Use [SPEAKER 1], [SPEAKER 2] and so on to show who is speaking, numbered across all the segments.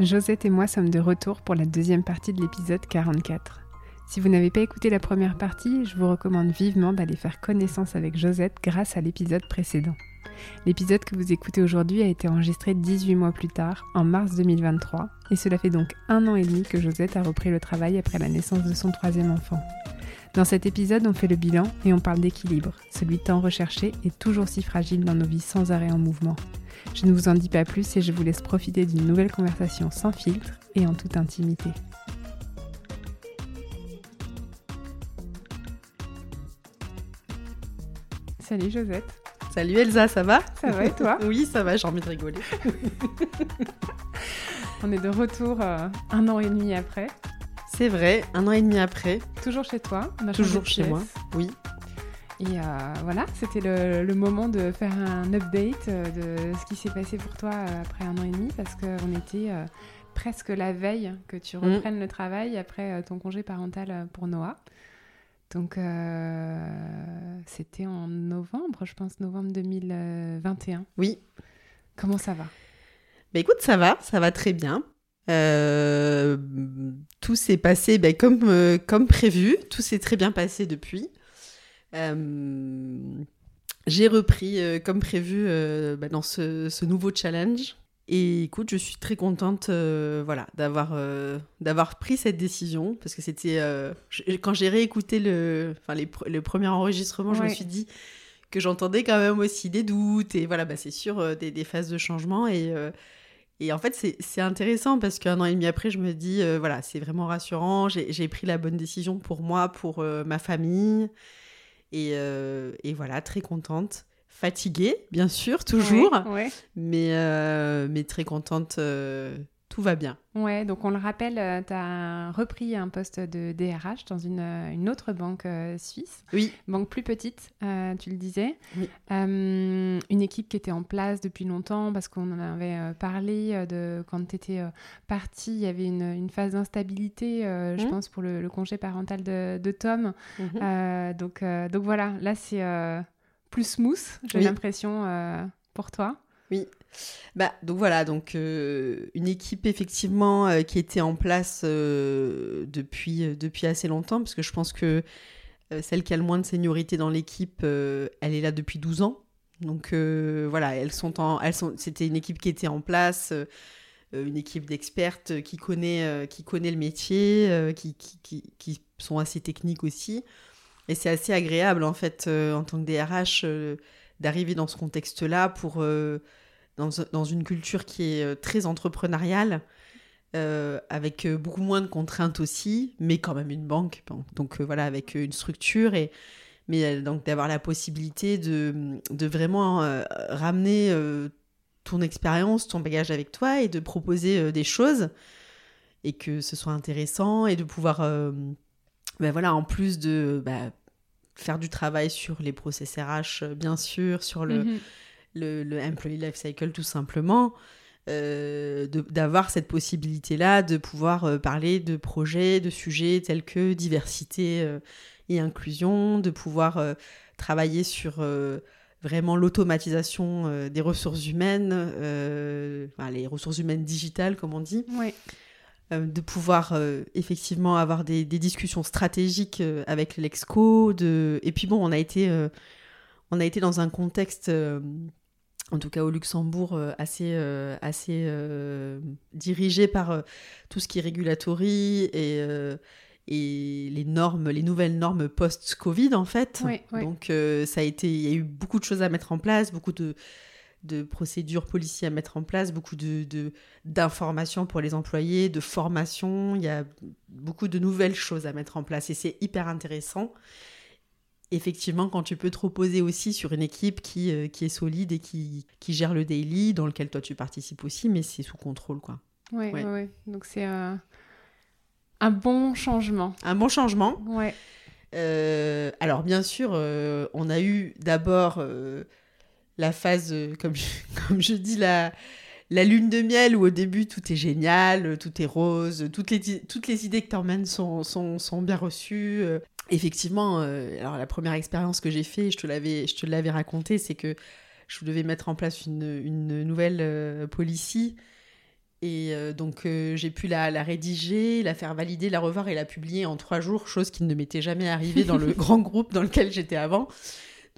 [SPEAKER 1] Josette et moi sommes de retour pour la deuxième partie de l'épisode 44. Si vous n'avez pas écouté la première partie, je vous recommande vivement d'aller faire connaissance avec Josette grâce à l'épisode précédent. L'épisode que vous écoutez aujourd'hui a été enregistré 18 mois plus tard, en mars 2023, et cela fait donc un an et demi que Josette a repris le travail après la naissance de son troisième enfant. Dans cet épisode, on fait le bilan et on parle d'équilibre, celui tant recherché et toujours si fragile dans nos vies sans arrêt en mouvement. Je ne vous en dis pas plus et je vous laisse profiter d'une nouvelle conversation sans filtre et en toute intimité. Salut Josette.
[SPEAKER 2] Salut Elsa, ça va?
[SPEAKER 1] Ça va et toi?
[SPEAKER 2] Oui, ça va, j'ai envie de rigoler.
[SPEAKER 1] On est de retour euh, un an et demi après.
[SPEAKER 2] C'est vrai, un an et demi après.
[SPEAKER 1] Toujours chez toi?
[SPEAKER 2] Toujours chez moi, oui.
[SPEAKER 1] Et euh, voilà, c'était le, moment de faire un update euh, de ce qui s'est passé pour toi euh, après un an et demi, parce qu'on était presque la veille que tu mm. reprennes le travail après ton congé parental pour Noah. Donc c'était en novembre, je pense, novembre 2021.
[SPEAKER 2] Oui.
[SPEAKER 1] Comment ça va?
[SPEAKER 2] Bah écoute, ça va, ça va très bien. tout s'est passé bah, comme, comme prévu, tout s'est très bien passé depuis. Euh, j'ai repris euh, comme prévu euh, bah, dans ce, nouveau challenge. Et écoute, je suis très contente voilà, d'avoir d'avoir pris cette décision parce que c'était quand j'ai réécouté le, enfin, le premier enregistrement, je me suis dit que j'entendais quand même aussi des doutes et voilà, bah, c'est sûr des, des, phases de changement et et en fait, c'est intéressant parce qu'un an et demi après, je me dis, voilà, c'est vraiment rassurant. J'ai pris la bonne décision pour moi, pour ma famille. Euh, et, voilà, très contente. Fatiguée, bien sûr, toujours. Mais, euh, mais très contente euh, tout va bien.
[SPEAKER 1] Ouais, donc on le rappelle, euh, tu as repris un poste de DRH dans une, euh, une autre banque euh, suisse.
[SPEAKER 2] Oui.
[SPEAKER 1] Banque plus petite, tu le disais. Oui. une équipe qui était en place depuis longtemps parce qu'on en avait parlé de quand tu étais partie, il y avait une, une phase d'instabilité, je mmh. pense, pour le, congé parental de, de Tom. Mmh. donc, donc voilà, là c'est plus smooth, j'ai l'impression, pour toi.
[SPEAKER 2] Oui. Bah, donc voilà, donc euh, une équipe effectivement euh, qui était en place euh, depuis, depuis assez longtemps, parce que je pense que celle qui a le moins de seniorité dans l'équipe, elle est là depuis 12 ans. Donc voilà, elles sont en, elles sont, c'était une équipe qui était en place, une équipe d'expertes qui connaît, qui connaît le métier, qui, qui, qui, qui, sont assez techniques aussi. Et c'est assez agréable en fait en tant que DRH d'arriver dans ce contexte-là pour dans, une culture qui est euh, très entrepreneuriale, euh, avec euh, beaucoup moins de contraintes aussi, mais quand même une banque. Donc voilà, avec une structure et mais donc d'avoir la possibilité de, de vraiment ramener ton expérience, ton bagage avec toi et de proposer des choses et que ce soit intéressant et de pouvoir, ben voilà, en plus de bah, faire du travail sur les process RH, bien sûr, sur le, mm-hmm le, employee life cycle tout simplement, euh, d'avoir cette possibilité-là de pouvoir euh, parler de projets, de sujets tels que diversité euh, et inclusion, de pouvoir travailler sur vraiment l'automatisation des ressources humaines, les ressources humaines digitales comme on dit. de pouvoir effectivement avoir des, des discussions stratégiques avec l'Exco. De... Et puis bon, on a été, on a été dans un contexte en tout cas au Luxembourg, assez, assez dirigé par tout ce qui est régulatory et, et les normes, les nouvelles normes post-Covid en fait. Donc ça a été, il y a eu beaucoup de choses à mettre en place, beaucoup de de procédures policières à mettre en place, beaucoup de, d'informations pour les employés, de formation. Il y a beaucoup de nouvelles choses à mettre en place et c'est hyper intéressant. Effectivement, quand tu peux te reposer aussi sur une équipe qui, euh, qui est solide et qui, qui, gère le daily, dans lequel toi tu participes aussi, mais c'est sous contrôle. quoi.
[SPEAKER 1] Oui, ouais. ouais. donc c'est euh, un bon changement.
[SPEAKER 2] Un bon changement.
[SPEAKER 1] Ouais.
[SPEAKER 2] Euh, alors bien sûr, on a eu d'abord la phase, comme je, comme je dis, la, la lune de miel où au début tout est génial, tout est rose, toutes les, toutes les idées que tu emmènes sont, sont, sont, bien reçues. Euh. Effectivement, euh, alors la première expérience que j'ai fait, je te l'avais, je te l'avais raconté, c'est que je devais mettre en place une, une nouvelle euh, policy. Et donc j'ai pu la, la, rédiger, la faire valider, la revoir et la publier en trois jours, chose qui ne m'était jamais arrivée dans le grand groupe dans lequel j'étais avant.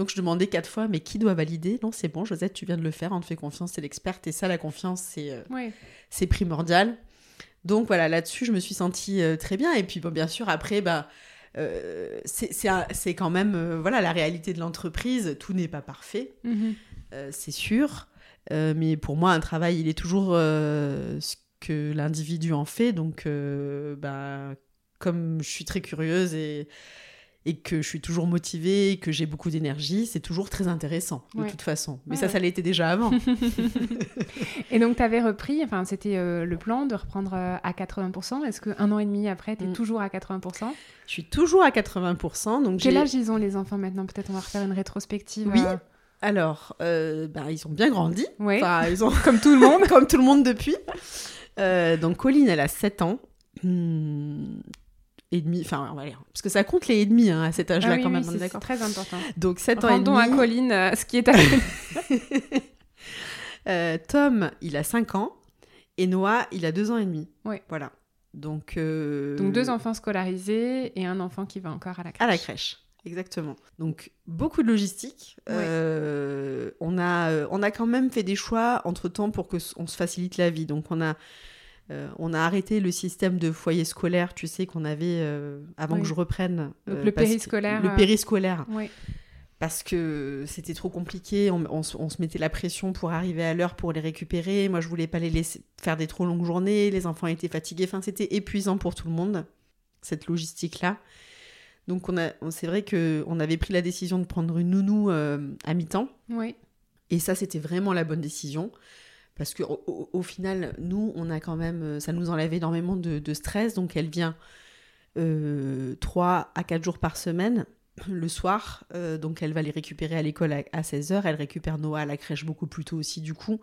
[SPEAKER 2] Donc je demandais quatre fois, mais qui doit valider? Non, c'est bon, Josette, tu viens de le faire, on te fait confiance, c'est l'experte. Et ça, la confiance, c'est euh, primordial. Donc voilà, là-dessus, je me suis sentie euh, très bien. Et puis, bon, bien sûr, après, bah, euh, c'est quand même voilà la réalité de l'entreprise. Tout n'est pas parfait, mhm. c'est sûr. mais pour moi, un travail, il est toujours ce que l'individu en fait. Donc, bah, comme je suis très curieuse et et que je suis toujours motivée, que j'ai beaucoup d'énergie, c'est toujours très intéressant, de toute façon. Mais ça, ça l'était déjà avant.
[SPEAKER 1] et donc, tu avais repris, enfin, c'était euh, le plan de reprendre euh, à 80%. Est-ce qu'un an et demi après, tu es mm. toujours à 80%
[SPEAKER 2] Je suis toujours à 80%. Donc
[SPEAKER 1] Quel âge ils ont, les enfants, maintenant? Peut-être on va refaire une rétrospective.
[SPEAKER 2] Oui. Euh. Alors, bah, ils ont bien grandi.
[SPEAKER 1] Oui.
[SPEAKER 2] Enfin, ils ont...
[SPEAKER 1] comme tout le monde.
[SPEAKER 2] comme tout le monde depuis. donc, Colline, elle a 7 ans. Hmm, et demi, enfin on va dire, parce que ça compte les et demi hein, à cet âge-là
[SPEAKER 1] ah
[SPEAKER 2] quand même,
[SPEAKER 1] c'est très important.
[SPEAKER 2] Donc 7 ans et demi.
[SPEAKER 1] à Colline euh, ce qui est à
[SPEAKER 2] euh, Tom, il a 5 ans et Noah, il a 2 ans et demi.
[SPEAKER 1] Oui.
[SPEAKER 2] Voilà. Donc, euh,
[SPEAKER 1] Donc deux enfants scolarisés et un enfant qui va encore à la crèche.
[SPEAKER 2] À la crèche. Exactement. Donc beaucoup de logistique. on a on a quand même fait des choix entre temps pour que on se facilite la vie. Donc on a euh, on a arrêté le système de foyer scolaire, tu sais, qu'on avait euh, avant que je reprenne.
[SPEAKER 1] Euh, le périscolaire.
[SPEAKER 2] Le périscolaire. Parce que c'était trop compliqué, on, se mettait la pression pour arriver à l'heure pour les récupérer. Moi, je voulais pas les laisser faire des trop longues journées. Les enfants étaient fatigués. Enfin, c'était épuisant pour tout le monde, cette logistique-là. Donc, on a, c'est vrai qu'on avait pris la décision de prendre une nounou à mi-temps.
[SPEAKER 1] Oui.
[SPEAKER 2] Et ça, c'était vraiment la bonne décision. Parce qu'au au, final, nous, on a quand même, euh, ça nous enlève énormément de, stress. Donc, elle vient euh, 3 à 4 jours par semaine le soir. Euh, donc, elle va les récupérer à l'école à, 16h. Elle récupère Noah à la crèche beaucoup plus tôt aussi, du coup.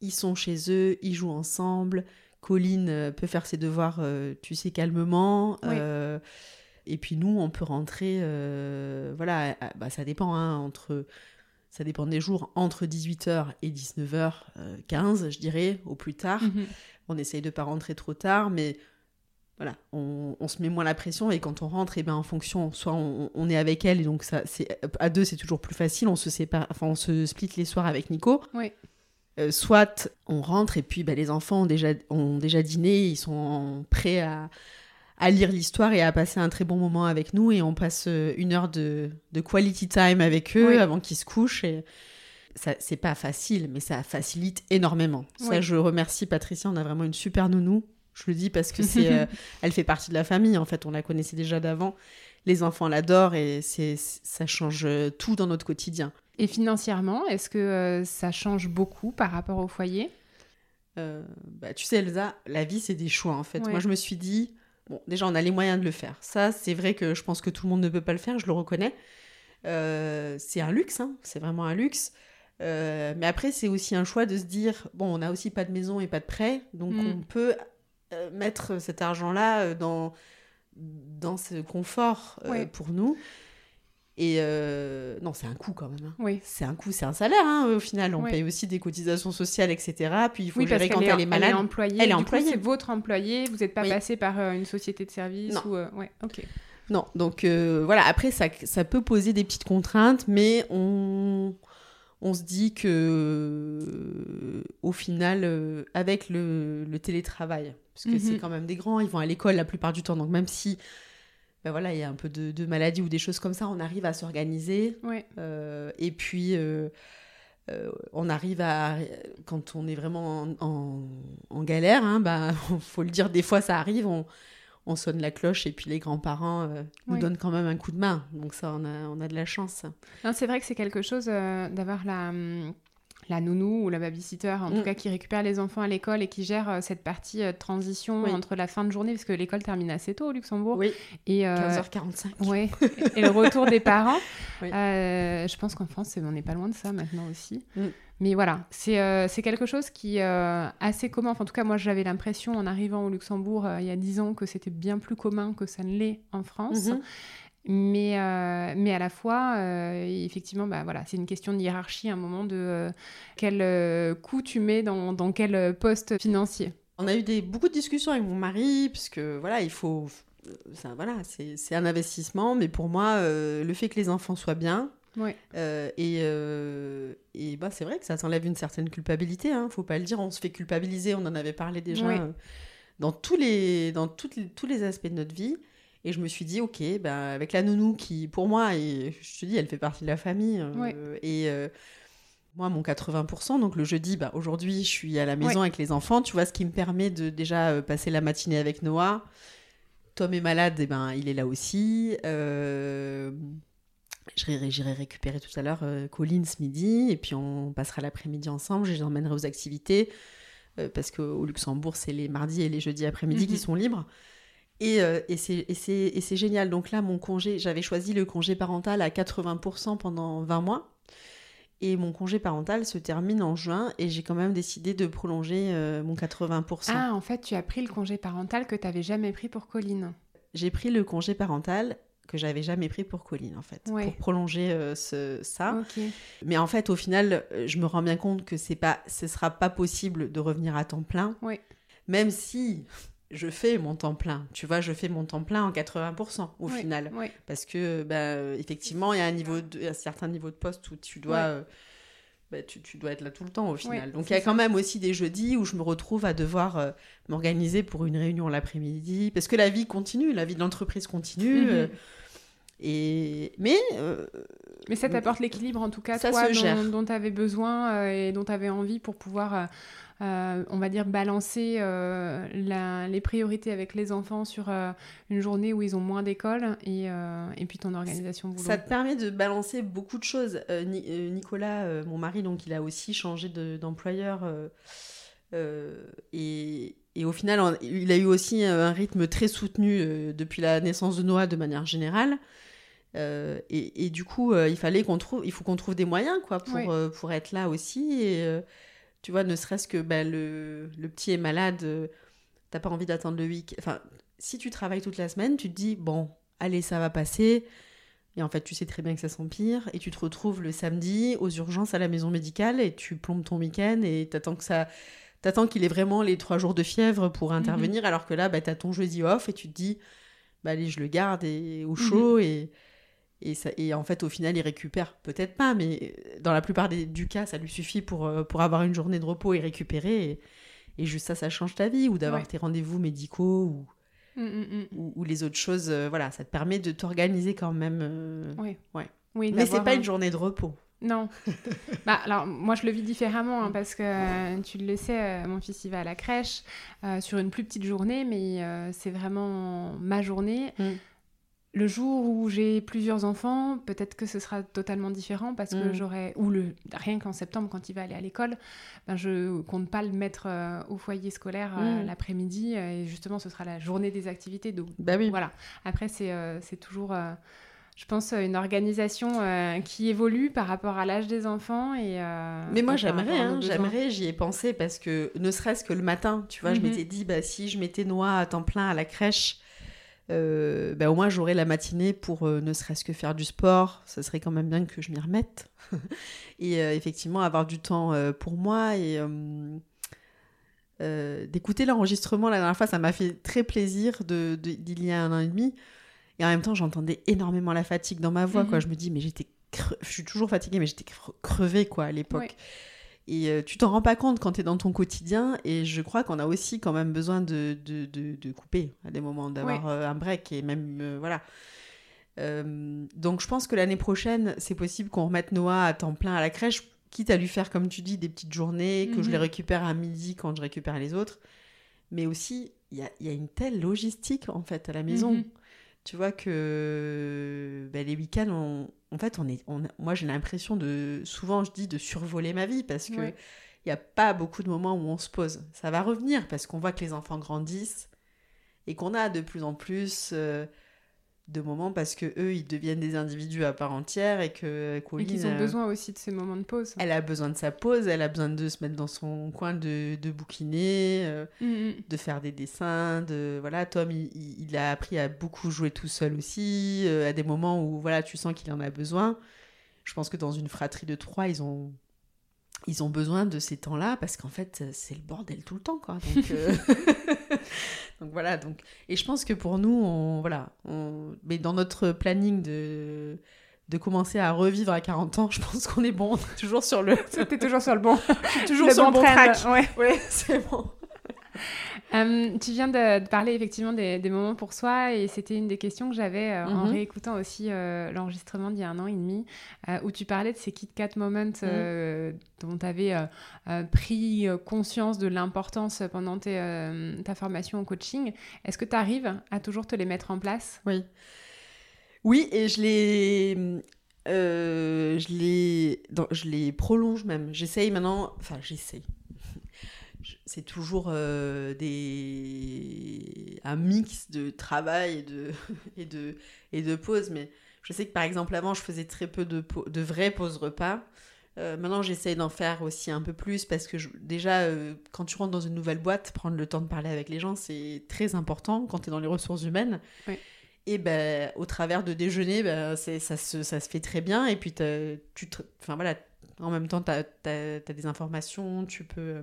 [SPEAKER 2] Ils sont chez eux, ils jouent ensemble. Colline euh, peut faire ses devoirs, tu sais, calmement. et puis nous, on peut rentrer, voilà, bah, ça dépend, hein, entre ça dépend des jours, entre 18h et 19h15, je dirais, au plus tard. Mhm. On essaye de ne pas rentrer trop tard, mais voilà, on, se met moins la pression et quand on rentre, et eh ben en fonction, soit on, est avec elle et donc ça, c'est à deux c'est toujours plus facile. On se sépare, enfin on se split les soirs avec Nico.
[SPEAKER 1] Oui.
[SPEAKER 2] Euh, soit on rentre et puis ben, les enfants ont déjà, ont déjà dîné, ils sont prêts à, à lire l'histoire et à passer un très bon moment avec nous. Et on passe euh, une heure de, de quality time avec eux avant qu'ils se couchent. Et ça, c'est pas facile, mais ça facilite énormément. Ça, je remercie Patricia. On a vraiment une super nounou. Je le dis parce que c'est, euh, elle fait partie de la famille. En fait, on la connaissait déjà d'avant. Les enfants l'adorent et c'est, ça change tout dans notre quotidien.
[SPEAKER 1] Et financièrement, est-ce que euh, ça change beaucoup par rapport au foyer?
[SPEAKER 2] Bah, Tu sais, Elsa, la vie, c'est des choix en fait. Moi, je me suis dit, Bon, déjà, on a les moyens de le faire. Ça, c'est vrai que je pense que tout le monde ne peut pas le faire, je le reconnais. Euh, c'est un luxe, hein, c'est vraiment un luxe. Euh, mais après, c'est aussi un choix de se dire, bon, on n'a aussi pas de maison et pas de prêt, donc mm. on peut euh, mettre cet argent-là dans, dans ce confort pour nous. Et euh, non, c'est un coût quand même. Hein.
[SPEAKER 1] Oui.
[SPEAKER 2] C'est un coût, c'est un salaire hein, au final. On paye aussi des cotisations sociales, etc. Puis il faut gérer quand elle est, malade.
[SPEAKER 1] Elle est employée. Elle est employée. C'est votre employé. Vous n'êtes pas passé par euh, une société de service
[SPEAKER 2] non.
[SPEAKER 1] ou euh, ouais, ok.
[SPEAKER 2] Non, donc voilà. Après, ça, ça peut poser des petites contraintes, mais on on se dit que au final, avec le, le télétravail, parce que c'est
[SPEAKER 1] Mhm.
[SPEAKER 2] quand même des grands, ils vont à l'école la plupart du temps, donc même si ben voilà, il y a un peu de, de maladie ou des choses comme ça, on arrive à s'organiser.
[SPEAKER 1] Ouais.
[SPEAKER 2] Euh, et puis, euh, euh, on arrive à. Quand on est vraiment en, en- en galère, hein, bah, faut le dire, des fois ça arrive, on, on sonne la cloche et puis les grands-parents euh, nous
[SPEAKER 1] Oui.
[SPEAKER 2] donnent quand même un coup de main. Donc, ça, on a, on a de la chance.
[SPEAKER 1] C'est vrai que c'est quelque chose euh, d'avoir la, hum, la nounou ou la babysitter, en
[SPEAKER 2] Mm.
[SPEAKER 1] tout cas qui récupère les enfants à l'école et qui gère euh, cette partie euh, de transition
[SPEAKER 2] Oui.
[SPEAKER 1] entre la fin de journée, parce que l'école termine assez tôt au Luxembourg,
[SPEAKER 2] Oui,
[SPEAKER 1] et, euh,
[SPEAKER 2] 15h45.
[SPEAKER 1] ouais, et le retour des parents.
[SPEAKER 2] Oui.
[SPEAKER 1] Euh, je pense qu'en France, on n'est pas loin de ça maintenant aussi.
[SPEAKER 2] Mm.
[SPEAKER 1] Mais voilà, c'est euh, quelque chose qui est euh, assez commun. Enfin, en tout cas, moi, j'avais l'impression en arrivant au Luxembourg euh, il y a 10 ans que c'était bien plus commun que ça ne l'est en France.
[SPEAKER 2] Mhm.
[SPEAKER 1] Mais, euh, mais à la fois, euh, effectivement, bah, voilà, c'est une question de hiérarchie, à un moment de euh, quel coût tu mets dans, dans quel poste financier.
[SPEAKER 2] On a eu des, beaucoup de discussions avec mon mari, puisque voilà, il faut. Ça, voilà, c'est c'est un investissement, mais pour moi, le fait que les enfants soient bien,
[SPEAKER 1] Ouais.
[SPEAKER 2] euh, et, euh, et bah, c'est vrai que ça t'enlève une certaine culpabilité, hein, faut pas le dire, on se fait culpabiliser, on en avait parlé déjà euh, dans, tous les, dans toutes les- tous les aspects de notre vie. Et je me suis dit, ok, bah, avec la nounou qui, pour moi, et je te dis, elle fait partie de la famille. euh. Et euh, moi, mon 80%, donc le jeudi, bah, aujourd'hui, je suis à la maison avec les enfants. Tu vois, ce qui me permet de déjà euh, passer la matinée avec Noah. Tom est malade, et ben, il est là aussi. Euh, J'irai récupérer tout à l'heure euh, Colline ce midi, et puis on passera l'après-midi ensemble. Je les emmènerai aux activités, euh, parce qu'au Luxembourg, c'est les mardis et les jeudis après-midi qui
[SPEAKER 1] Mhm.
[SPEAKER 2] sont libres. Et, euh, et c'est- génial. Donc là, mon congé, j'avais choisi le congé parental à 80% pendant 20 mois. Et mon congé parental se termine en juin et j'ai quand même décidé de prolonger euh, mon 80%.
[SPEAKER 1] Ah, en fait, tu as pris le congé parental que tu n'avais jamais pris pour Colline.
[SPEAKER 2] J'ai pris le congé parental que j'avais jamais pris pour Colline en fait,
[SPEAKER 1] Ouais.
[SPEAKER 2] pour prolonger euh, ce, ça. Mais en fait, au final, je me rends bien compte que c'est pas, ce sera pas possible de revenir à temps plein. Même si je fais mon temps plein, tu vois, je fais mon temps plein en 80% au
[SPEAKER 1] Oui,
[SPEAKER 2] final.
[SPEAKER 1] oui.
[SPEAKER 2] Parce que, bah, effectivement, il y a un, niveau de- un certain niveau de poste où tu dois, euh, bah, tu, tu dois être là tout le temps au final. Donc, il y a
[SPEAKER 1] ça.
[SPEAKER 2] quand même aussi des jeudis où je me retrouve à devoir euh, m'organiser pour une réunion l'après-midi. Parce que la vie continue, la vie de l'entreprise continue.
[SPEAKER 1] Mhm.
[SPEAKER 2] euh, et... Mais
[SPEAKER 1] Mais ça t'apporte l'équilibre, en tout cas,
[SPEAKER 2] Ça
[SPEAKER 1] toi,
[SPEAKER 2] se
[SPEAKER 1] dont, tu avais besoin et dont tu avais envie pour pouvoir, euh, on va dire, balancer euh, la- les priorités avec les enfants sur euh, une journée où ils ont moins d'école et, et puis ton organisation boulot.
[SPEAKER 2] Ça te permet de balancer beaucoup de choses. Ni- Nicolas, mon mari, donc il a aussi changé de- d'employeur. et, et au final, on- il a eu aussi un rythme très soutenu depuis la naissance de Noah de manière générale. Euh, et, et du coup, euh, il fallait qu'on trouve, il faut qu'on trouve des moyens quoi pour,
[SPEAKER 1] Oui.
[SPEAKER 2] euh, pour être là aussi. Et tu vois, ne serait-ce que ben, le, le petit est malade, euh, t'as pas envie d'attendre le week. Enfin, si tu travailles toute la semaine, tu te dis bon, allez, ça va passer. Et en fait, tu sais très bien que ça s'empire. Et tu te retrouves le samedi aux urgences à la maison médicale et tu plombes ton week-end et t'attends que ça. T'attends qu'il ait vraiment les trois jours de fièvre pour intervenir, alors que là, bah, t'as ton jeudi off et tu te dis, bah allez, je le garde et, au chaud. et, et, ça, et en fait, au final, il récupère. Peut-être pas, mais dans la plupart des, du cas, ça lui suffit pour, euh, pour avoir une journée de repos et récupérer. Et, et juste ça, ça change ta vie. Ou d'avoir
[SPEAKER 1] Ouais.
[SPEAKER 2] tes rendez-vous médicaux ou,
[SPEAKER 1] Mm, mm, mm.
[SPEAKER 2] ou, ou les autres choses. euh, voilà, ça te permet de t'organiser quand même. euh,
[SPEAKER 1] Oui.
[SPEAKER 2] Ouais.
[SPEAKER 1] Oui,
[SPEAKER 2] Mais c'est pas
[SPEAKER 1] un-
[SPEAKER 2] une journée de repos.
[SPEAKER 1] Non. bah, alors, moi, je le vis différemment hein, parce que euh, tu le sais, euh, mon fils, il va à la crèche euh, sur une plus petite journée, mais euh, c'est vraiment ma journée.
[SPEAKER 2] Mm.
[SPEAKER 1] Le jour où j'ai plusieurs enfants, peut-être que ce sera totalement différent parce que
[SPEAKER 2] Mm.
[SPEAKER 1] j'aurai. Ou le, rien qu'en septembre, quand il va aller à l'école, ben, je compte pas le mettre euh, au foyer scolaire euh,
[SPEAKER 2] Mm.
[SPEAKER 1] l'après-midi euh, et justement, ce sera la journée des activités. Donc,
[SPEAKER 2] Bah oui.
[SPEAKER 1] voilà. Après, c'est euh, c'est toujours, je pense, une organisation euh, qui évolue par rapport à l'âge des enfants. Et, euh,
[SPEAKER 2] Mais moi, j'aimerais, hein, j'aimerais, j'y ai pensé parce que ne serait-ce que le matin, tu vois, je
[SPEAKER 1] Mhm.
[SPEAKER 2] m'étais dit, bah, si je mettais Noah à temps plein à la crèche, euh, bah, au moins j'aurais la matinée pour euh, ne serait-ce que faire du sport. Ça serait quand même bien que je m'y remette. et euh, effectivement, avoir du temps euh, pour moi et d'écouter l'enregistrement la dernière fois, ça m'a fait très plaisir de, de- d'il y a un an et demi. Et en même temps, j'entendais énormément la fatigue dans ma voix.
[SPEAKER 1] Mhm.
[SPEAKER 2] Quoi. Je me dis, mais j'étais je suis toujours fatiguée, mais j'étais crevée quoi à l'époque. Et euh, tu t'en rends pas compte quand tu es dans ton quotidien. Et je crois qu'on a aussi quand même besoin de, de, de, couper à des moments, d'avoir euh, un break. Et même, euh, voilà. donc je pense que l'année prochaine, c'est possible qu'on remette Noah à temps plein à la crèche, quitte à lui faire, comme tu dis, des petites journées, que je les mhm. récupère à midi quand je récupère les autres. Mais aussi, il y a, y a, une telle logistique, en fait, à la maison. Mhm. Tu vois que ben, les week-ends, en fait, on est, on, moi j'ai l'impression de, souvent je dis de survoler ma vie parce que il n'y a pas beaucoup de moments où on se pose. Ça va revenir parce qu'on voit que les enfants grandissent et qu'on a de plus en plus euh, de moments parce que eux ils deviennent des individus à part entière et que
[SPEAKER 1] Colline, et qu'ils ont besoin aussi de ces moments de pause.
[SPEAKER 2] Elle a besoin de sa pause, elle a besoin de se mettre dans son coin de, de bouquiner, euh, mm, mm. de faire des dessins, de voilà Tom il, il, a appris à beaucoup jouer tout seul aussi euh, à des moments où voilà tu sens qu'il en a besoin. Je pense que dans une fratrie de trois ils ont ils ont besoin de ces temps-là parce qu'en fait c'est le bordel tout le temps quoi. Donc, euh, donc voilà donc et je pense que pour nous on voilà on mais dans notre planning de de commencer à revivre à 40 ans, je pense qu'on est bon, toujours sur le.
[SPEAKER 1] T'es toujours sur le bon.
[SPEAKER 2] toujours sur le bon track. Ouais, ouais c'est bon.
[SPEAKER 1] Euh, tu viens de, parler effectivement des, moments pour soi et c'était une des questions que j'avais euh, en mhm. réécoutant aussi euh, l'enregistrement d'il y a un an et demi où tu parlais de ces Kit Kat moments mhm. dont tu avais pris conscience de l'importance pendant ta formation en coaching. Est-ce que tu arrives à toujours te les mettre en place?
[SPEAKER 2] Oui. Oui, et je les. je les, je les prolonge même. J'essaye maintenant, enfin j'essaye c'est toujours euh, des... un mix de travail et de, et, de, et de pause. Mais je sais que par exemple, avant, je faisais très peu de, de vraies pauses repas. Euh, maintenant, j'essaye d'en faire aussi un peu plus parce que déjà, euh, quand tu rentres dans une nouvelle boîte, prendre le temps de parler avec les gens, c'est très important quand tu es dans les ressources humaines. Et ben, au travers de déjeuner, ben, ça, se, ça se fait très bien. Et puis, tu enfin, voilà, en même temps, tu as, des informations, tu peux. Euh,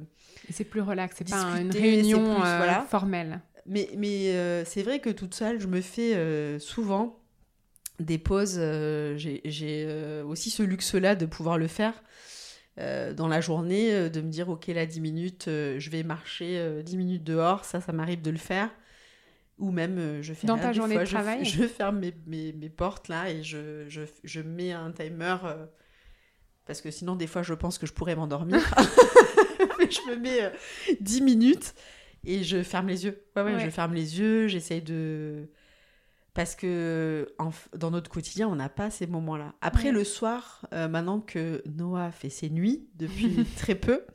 [SPEAKER 1] c'est plus relax, c'est pas une réunion euh, formelle.
[SPEAKER 2] Mais, mais euh, c'est vrai que toute seule, je me fais souvent des pauses. J'ai aussi ce luxe-là de pouvoir le faire. dans la journée, de me dire, ok, là, 10 minutes, je vais marcher 10 minutes dehors, ça, ça m'arrive de le faire. Ou même, je fais
[SPEAKER 1] Dans ta journée de travail
[SPEAKER 2] je, ferme mes, mes, mes, portes là et je, je, je mets un timer parce que sinon, des fois, je pense que je pourrais m'endormir. Mais je me mets 10 euh, minutes et je ferme les yeux. Ouais, ouais, je ferme les yeux, j'essaye de. Parce que dans notre quotidien, on n'a pas ces moments-là. Après, le soir, euh, maintenant que Noah fait ses nuits depuis très peu,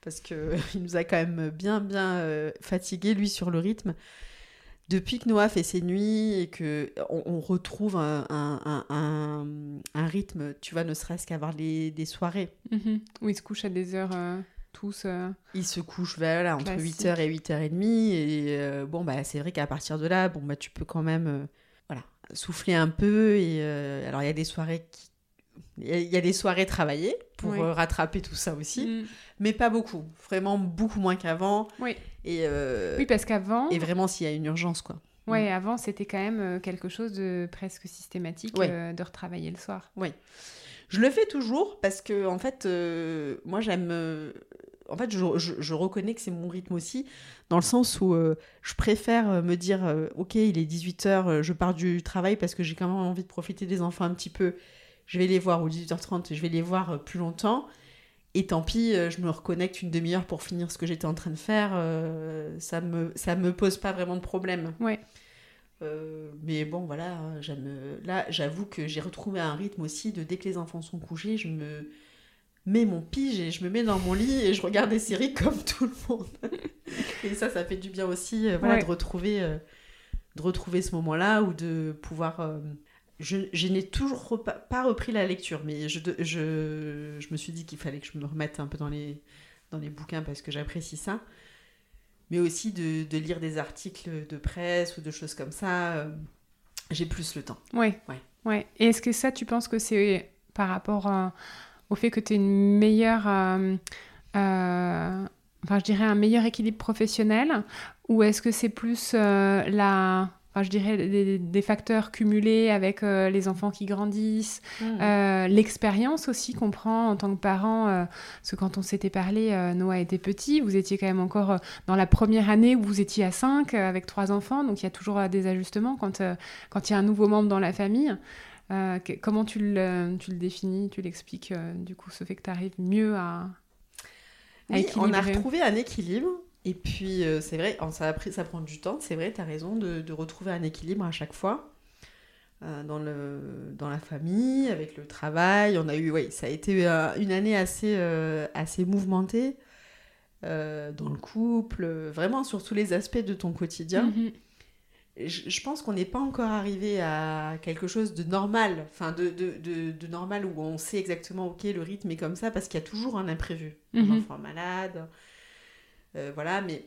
[SPEAKER 2] parce qu'il nous a quand même bien, bien euh, fatigué, lui, sur le rythme depuis que Noah fait ses nuits et que on, retrouve un, un, un, un, rythme, tu vois, ne serait-ce qu'avoir des soirées.
[SPEAKER 1] Mhm. Où ils se couchent à des heures euh, tous.
[SPEAKER 2] Euh, ils se couchent voilà, entre 8h et 8h30. Et euh, bon, bah, c'est vrai qu'à partir de là, bon, bah, tu peux quand même voilà, souffler un peu. Et alors, il y a des soirées qui il y a des soirées travaillées pour rattraper tout ça aussi, mm. mais pas beaucoup. Vraiment beaucoup moins qu'avant.
[SPEAKER 1] Oui.
[SPEAKER 2] Et
[SPEAKER 1] euh, oui, parce qu'avant.
[SPEAKER 2] Et vraiment s'il y a une urgence, quoi.
[SPEAKER 1] Ouais, mm. avant c'était quand même euh, quelque chose de presque systématique euh, de retravailler le soir.
[SPEAKER 2] Oui. Je le fais toujours parce que, en fait, moi j'aime. En fait, je, je, reconnais que c'est mon rythme aussi, dans le sens où je préfère me dire Ok, il est 18h, je pars du travail parce que j'ai quand même envie de profiter des enfants un petit peu. Je vais les voir, ou 18h30, je vais les voir plus longtemps et tant pis, euh, je me reconnecte une demi-heure pour finir ce que j'étais en train de faire. Euh, ça me ça me pose pas vraiment de problème.
[SPEAKER 1] Ouais.
[SPEAKER 2] Euh, mais bon, voilà, j'aime. Là, j'avoue que j'ai retrouvé un rythme aussi de dès que les enfants sont couchés, je me mets mon pige et je me mets dans mon lit et je regarde des séries comme tout le monde. et ça, ça fait du bien aussi, voilà, de retrouver, de retrouver ce moment-là ou de pouvoir je, n'ai toujours pas, repris la lecture, mais je, je, je me suis dit qu'il fallait que je me remette un peu dans les, dans les bouquins parce que j'apprécie ça. Mais aussi de, de, lire des articles de presse ou de choses comme ça. Euh, j'ai plus le temps.
[SPEAKER 1] Oui. Ouais. ouais. Et est-ce que ça, tu penses que c'est par rapport au fait que tu es une meilleure. Euh, euh, enfin, je dirais un meilleur équilibre professionnel Ou est-ce que c'est plus la je dirais des, facteurs cumulés avec euh, les enfants qui grandissent,
[SPEAKER 2] Mmh.
[SPEAKER 1] euh, l'expérience aussi qu'on prend en tant que parent. euh, parce que quand on s'était parlé, euh, Noah était petit, vous étiez quand même encore dans la première année où vous étiez à 5 avec trois enfants, donc il y a toujours des ajustements quand quand il y a un nouveau membre dans la famille. Que- comment tu le, tu le définis, tu l'expliques, du coup, ce fait que tu arrives mieux à, à
[SPEAKER 2] Oui, on a retrouvé un équilibre. Et puis, euh, c'est vrai, ça, a pris, ça prend du temps, c'est vrai, tu as raison de, de retrouver un équilibre à chaque fois. euh, dans, le, dans la famille, avec le travail. On a eu, oui, ça a été euh, une année assez, assez mouvementée dans le couple, vraiment sur tous les aspects de ton quotidien.
[SPEAKER 1] Mhm.
[SPEAKER 2] Je, je pense qu'on n'est pas encore arrivé à quelque chose de normal, enfin de, de, de, normal où on sait exactement, ok, le rythme est comme ça, parce qu'il y a toujours un imprévu. Un
[SPEAKER 1] Mhm.
[SPEAKER 2] enfant malade, voilà, mais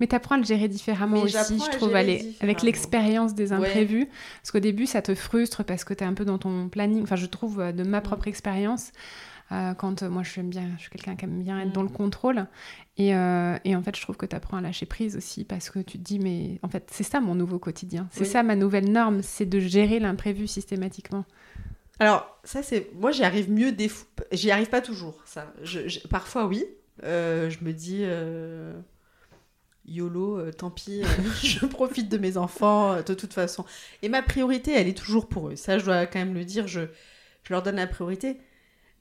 [SPEAKER 1] Mais tu apprends à le gérer différemment
[SPEAKER 2] Mais
[SPEAKER 1] aussi, je trouve, aller- avec l'expérience des
[SPEAKER 2] Ouais.
[SPEAKER 1] imprévus. Parce qu'au début, ça te frustre parce que tu es un peu dans ton planning. Enfin, je trouve, euh, de ma
[SPEAKER 2] Mm.
[SPEAKER 1] propre expérience, euh, quand euh, moi, je, bien, je suis quelqu'un qui aime bien être
[SPEAKER 2] Mm.
[SPEAKER 1] dans le contrôle. Et, euh, et en fait, je trouve que tu apprends à lâcher prise aussi parce que tu te dis, mais en fait, c'est ça mon nouveau quotidien. C'est
[SPEAKER 2] Oui.
[SPEAKER 1] ça ma nouvelle norme, c'est de gérer l'imprévu systématiquement.
[SPEAKER 2] Alors, ça, c'est. Moi, j'y arrive mieux des fois. J'y arrive pas toujours, ça. Je- je- Parfois, oui. Euh, je me dis. euh, YOLO, euh, tant pis, euh, je profite de mes enfants, euh, de toute façon. Et ma priorité, elle est toujours pour eux. Ça, je dois quand même le dire, je, je leur donne la priorité.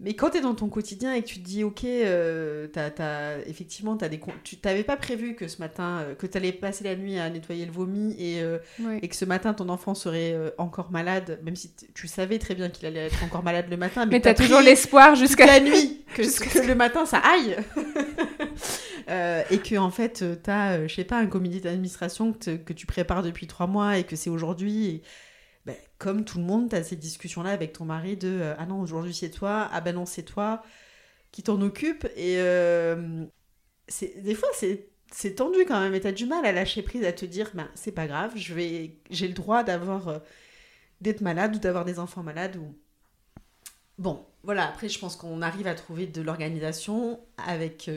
[SPEAKER 2] Mais quand tu es dans ton quotidien et que tu te dis, ok, euh, t'as- t'as- effectivement, as des, tu t'avais pas prévu que ce matin, euh, que tu allais passer la nuit à nettoyer le vomi et, euh, et que ce matin ton enfant serait euh, encore malade, même si t- tu savais très bien qu'il allait être encore malade le matin, mais,
[SPEAKER 1] Mais tu as
[SPEAKER 2] t'as
[SPEAKER 1] toujours l'espoir jusqu'à.
[SPEAKER 2] la nuit que, le matin ça aille Euh, et que en fait tu as je sais pas un comité d'administration que, que tu prépares depuis trois mois et que c'est aujourd'hui et, ben, comme tout le monde tu as ces discussions là avec ton mari de euh, ah non aujourd'hui c'est toi. Ah ben non c'est toi qui t'en occupe et euh, des fois c'est tendu quand même et t'as du mal à lâcher prise à te dire ben c'est pas grave. J'ai le droit d'avoir euh, d'être malade ou d'avoir des enfants malades ou bon voilà. Après je pense qu'on arrive à trouver de l'organisation avec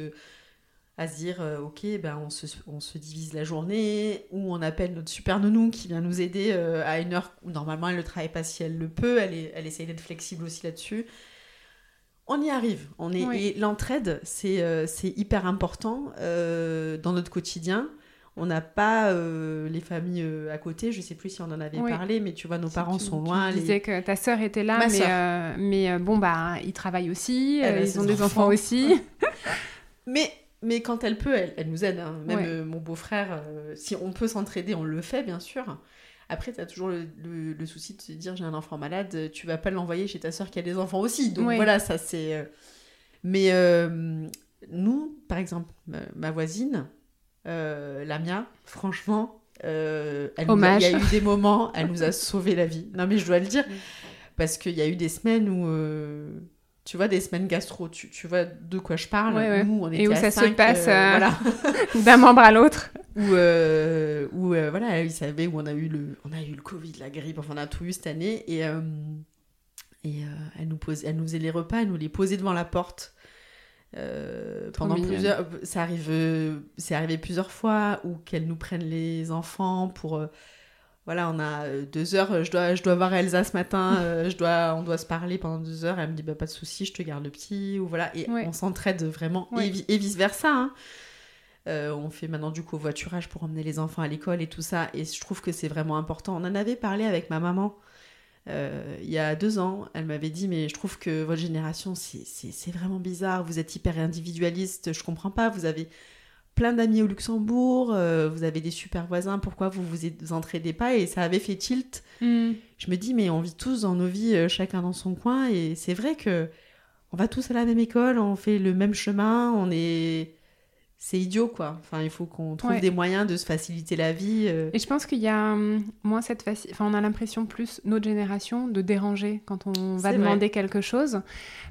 [SPEAKER 2] à se dire euh, ok ben on se, on se divise la journée ou on appelle notre super nounou qui vient nous aider euh, à une heure où normalement elle ne travaille pas si elle le peut elle, est, elle essaye d'être flexible aussi là-dessus on y arrive on est
[SPEAKER 1] Oui.
[SPEAKER 2] et l'entraide c'est euh, c'est hyper important euh, dans notre quotidien on n'a pas euh, les familles euh, à côté je sais plus si on en avait
[SPEAKER 1] Oui.
[SPEAKER 2] parlé mais tu vois nos
[SPEAKER 1] Si
[SPEAKER 2] parents
[SPEAKER 1] tu-
[SPEAKER 2] sont
[SPEAKER 1] tu
[SPEAKER 2] loin
[SPEAKER 1] me
[SPEAKER 2] les-
[SPEAKER 1] disais que ta sœur était là,
[SPEAKER 2] Ma
[SPEAKER 1] mais, euh, mais bon, bah, ils travaillent aussi, euh,
[SPEAKER 2] a
[SPEAKER 1] ils ont des
[SPEAKER 2] enfants.
[SPEAKER 1] enfants aussi.
[SPEAKER 2] Mais, mais quand elle peut, elle, elle nous aide. hein. Même
[SPEAKER 1] Ouais.
[SPEAKER 2] euh, mon beau-frère, euh, si on peut s'entraider, on le fait, bien sûr. Après, tu as toujours le, le- le souci de se dire j'ai un enfant malade, tu vas pas l'envoyer chez ta sœur qui a des enfants aussi. Donc
[SPEAKER 1] Ouais.
[SPEAKER 2] voilà, ça c'est. euh, Mais euh, nous, par exemple, ma, ma voisine, Lamia, franchement, elle a- il y a eu des moments, elle nous a sauvé la vie. Non mais je dois le dire, parce qu'il y a eu des semaines où. Tu vois, des semaines gastro, tu, tu vois de quoi je parle.
[SPEAKER 1] Ouais, ouais.
[SPEAKER 2] Nous, on
[SPEAKER 1] Et
[SPEAKER 2] était
[SPEAKER 1] où
[SPEAKER 2] à
[SPEAKER 1] ça se passe,
[SPEAKER 2] euh,
[SPEAKER 1] euh,
[SPEAKER 2] voilà.
[SPEAKER 1] D'un membre à l'autre.
[SPEAKER 2] où, euh, où euh, voilà, ils savaient où on a eu le, on a eu le Covid, la grippe, enfin on a tout eu cette année et et elle nous posait, elle nous faisait les repas, elle nous les posait devant la porte. Pendant
[SPEAKER 1] mignonne.
[SPEAKER 2] plusieurs, ça arrive, c'est arrivé plusieurs fois ou qu'elle nous prenne les enfants pour, voilà, on a euh, deux heures, je dois, je dois voir Elsa ce matin, euh, je dois, on doit se parler pendant deux heures. Elle me dit bah pas de souci, je te garde le petit ou voilà, et
[SPEAKER 1] Ouais.
[SPEAKER 2] on s'entraide vraiment
[SPEAKER 1] Ouais.
[SPEAKER 2] et, vi- et vice versa. hein. Euh, on fait maintenant du covoiturage pour emmener les enfants à l'école et tout ça. Et je trouve que c'est vraiment important. On en avait parlé avec ma maman euh, il y a deux ans. Elle m'avait dit, mais je trouve que votre génération, c'est vraiment bizarre. Vous êtes hyper individualiste. Je comprends pas. Vous avez plein d'amis au Luxembourg. euh, vous avez des super voisins. Pourquoi vous vous entraidez pas Et ça avait fait tilt.
[SPEAKER 1] Hmm.
[SPEAKER 2] Je me dis, mais on vit tous dans nos vies, euh, chacun dans son coin. Et c'est vrai que on va tous à la même école, on fait le même chemin, on est. C'est idiot, quoi. Enfin, il faut qu'on trouve
[SPEAKER 1] Ouais.
[SPEAKER 2] des moyens de se faciliter la vie. euh.
[SPEAKER 1] Et je pense qu'il y a hum, moins cette facilité. Enfin, on a l'impression plus, notre génération, de déranger quand on va demander quelque chose.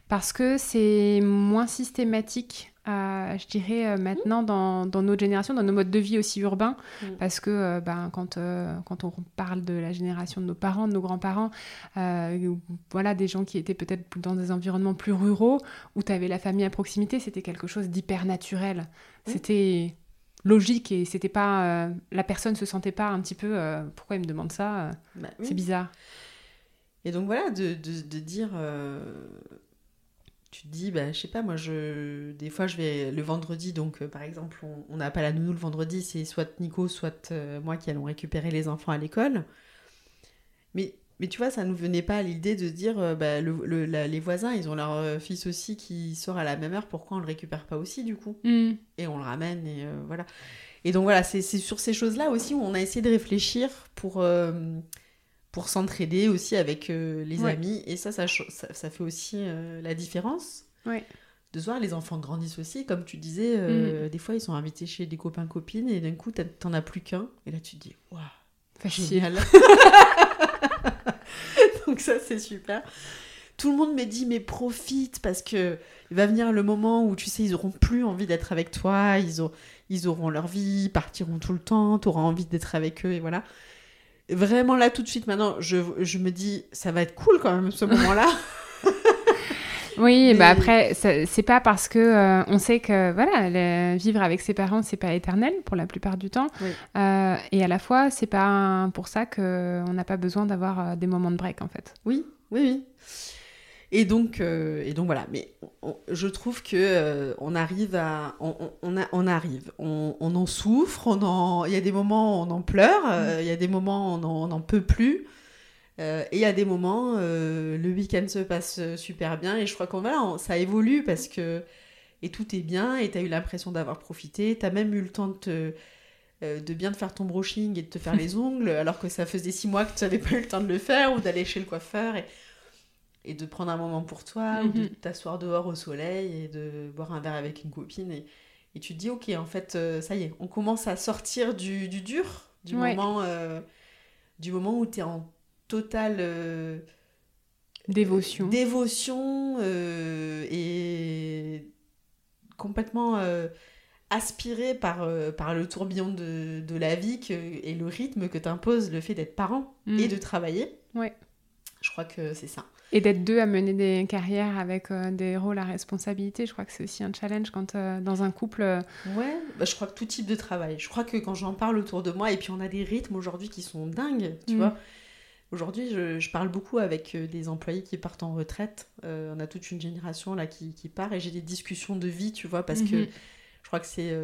[SPEAKER 1] Parce que c'est moins systématique, euh, je dirais, euh, maintenant dans, dans notre génération, dans nos modes de vie aussi urbains.
[SPEAKER 2] Mm.
[SPEAKER 1] Parce que euh, ben, quand, euh, quand on parle de la génération de nos parents, de nos grands-parents, voilà, des gens qui étaient peut-être dans des environnements plus ruraux, où tu avais la famille à proximité, c'était quelque chose d'hyper naturel.
[SPEAKER 2] Mm.
[SPEAKER 1] C'était logique et c'était pas la personne se sentait pas un petit peu pourquoi il me demande ça
[SPEAKER 2] Bah
[SPEAKER 1] c'est
[SPEAKER 2] oui.
[SPEAKER 1] bizarre
[SPEAKER 2] Et donc voilà, de, de, de dire. Tu te dis, bah, je sais pas, moi, je, des fois, je vais le vendredi, donc euh, par exemple, on- n'a pas la nounou le vendredi, c'est soit Nico, soit euh, moi qui allons récupérer les enfants à l'école. Mais, mais tu vois, ça nous venait pas à l'idée de se dire, euh, bah, le- le- la- les voisins, ils ont leur fils aussi qui sort à la même heure, pourquoi on le récupère pas aussi, du coup?
[SPEAKER 1] Hmm.
[SPEAKER 2] et on le ramène et voilà. Et donc voilà, c'est c'est sur ces choses-là aussi où on a essayé de réfléchir pour, pour s'entraider aussi avec euh, les
[SPEAKER 1] Ouais.
[SPEAKER 2] amis. Et ça, ça, ça, ça fait aussi euh, la différence.
[SPEAKER 1] Ouais.
[SPEAKER 2] De se voir, les enfants grandissent aussi. Comme tu disais, euh, des fois, ils sont invités chez des copains-copines et d'un coup, t'en as plus qu'un. Et là, tu te dis, waouh,
[SPEAKER 1] facile.
[SPEAKER 2] Donc ça, c'est super. Tout le monde me dit, mais profite parce que il va venir le moment où, tu sais, ils auront plus envie d'être avec toi, ils, ont, ils auront leur vie, ils partiront tout le temps, tu auras envie d'être avec eux, et voilà. Vraiment, là, tout de suite, maintenant, je, je me dis, ça va être cool quand même, ce moment-là.
[SPEAKER 1] Oui,
[SPEAKER 2] Mais-
[SPEAKER 1] bah après, c'est pas parce que euh, on sait que voilà, le- vivre avec ses parents, c'est pas éternel pour la plupart du temps.
[SPEAKER 2] Oui.
[SPEAKER 1] Euh, et à la fois, c'est pas pour ça que on n'a pas besoin d'avoir euh, des moments de break en fait.
[SPEAKER 2] Oui, oui, oui. Et donc, euh, et donc voilà. Mais on- je trouve que euh, on arrive à, on, on- on a- on arrive, on, en souffre, on en, il y a des moments où on en pleure, euh, il y a des moments où on en, on en peut plus, et il y a des moments le week-end se passe super bien. Et je crois qu'on on- ça évolue parce que et tout est bien et t'as eu l'impression d'avoir profité, t'as même eu le temps de te de bien te faire ton brushing et de te faire les ongles, alors que ça faisait six mois que tu n'avais pas eu le temps de le faire, ou d'aller chez le coiffeur, et, et de prendre un moment pour toi, ou de
[SPEAKER 1] Mhm.
[SPEAKER 2] t'asseoir dehors au soleil, et de boire un verre avec une copine, et, et tu te dis, ok, en fait, euh, ça y est, on commence à sortir du, du dur, du,
[SPEAKER 1] Ouais.
[SPEAKER 2] moment, euh, du moment où tu es en totale euh,
[SPEAKER 1] Dévotion.
[SPEAKER 2] dévotion et complètement aspiré par, par le tourbillon de, de la vie que- et le rythme que t'impose le fait d'être parent
[SPEAKER 1] Mm.
[SPEAKER 2] et de travailler.
[SPEAKER 1] Ouais.
[SPEAKER 2] Je crois que c'est ça.
[SPEAKER 1] Et d'être deux à mener des carrières avec euh, des rôles à responsabilité, je crois que c'est aussi un challenge quand euh, dans un couple. euh,
[SPEAKER 2] Ouais, bah, je crois que tout type de travail. Je crois que quand j'en parle autour de moi, et puis on a des rythmes aujourd'hui qui sont dingues, tu
[SPEAKER 1] Mm.
[SPEAKER 2] vois. Aujourd'hui, je, je parle beaucoup avec euh, des employés qui partent en retraite. On a toute une génération là qui, qui part et j'ai des discussions de vie, tu vois, parce que
[SPEAKER 1] Mhm.
[SPEAKER 2] je crois que c'est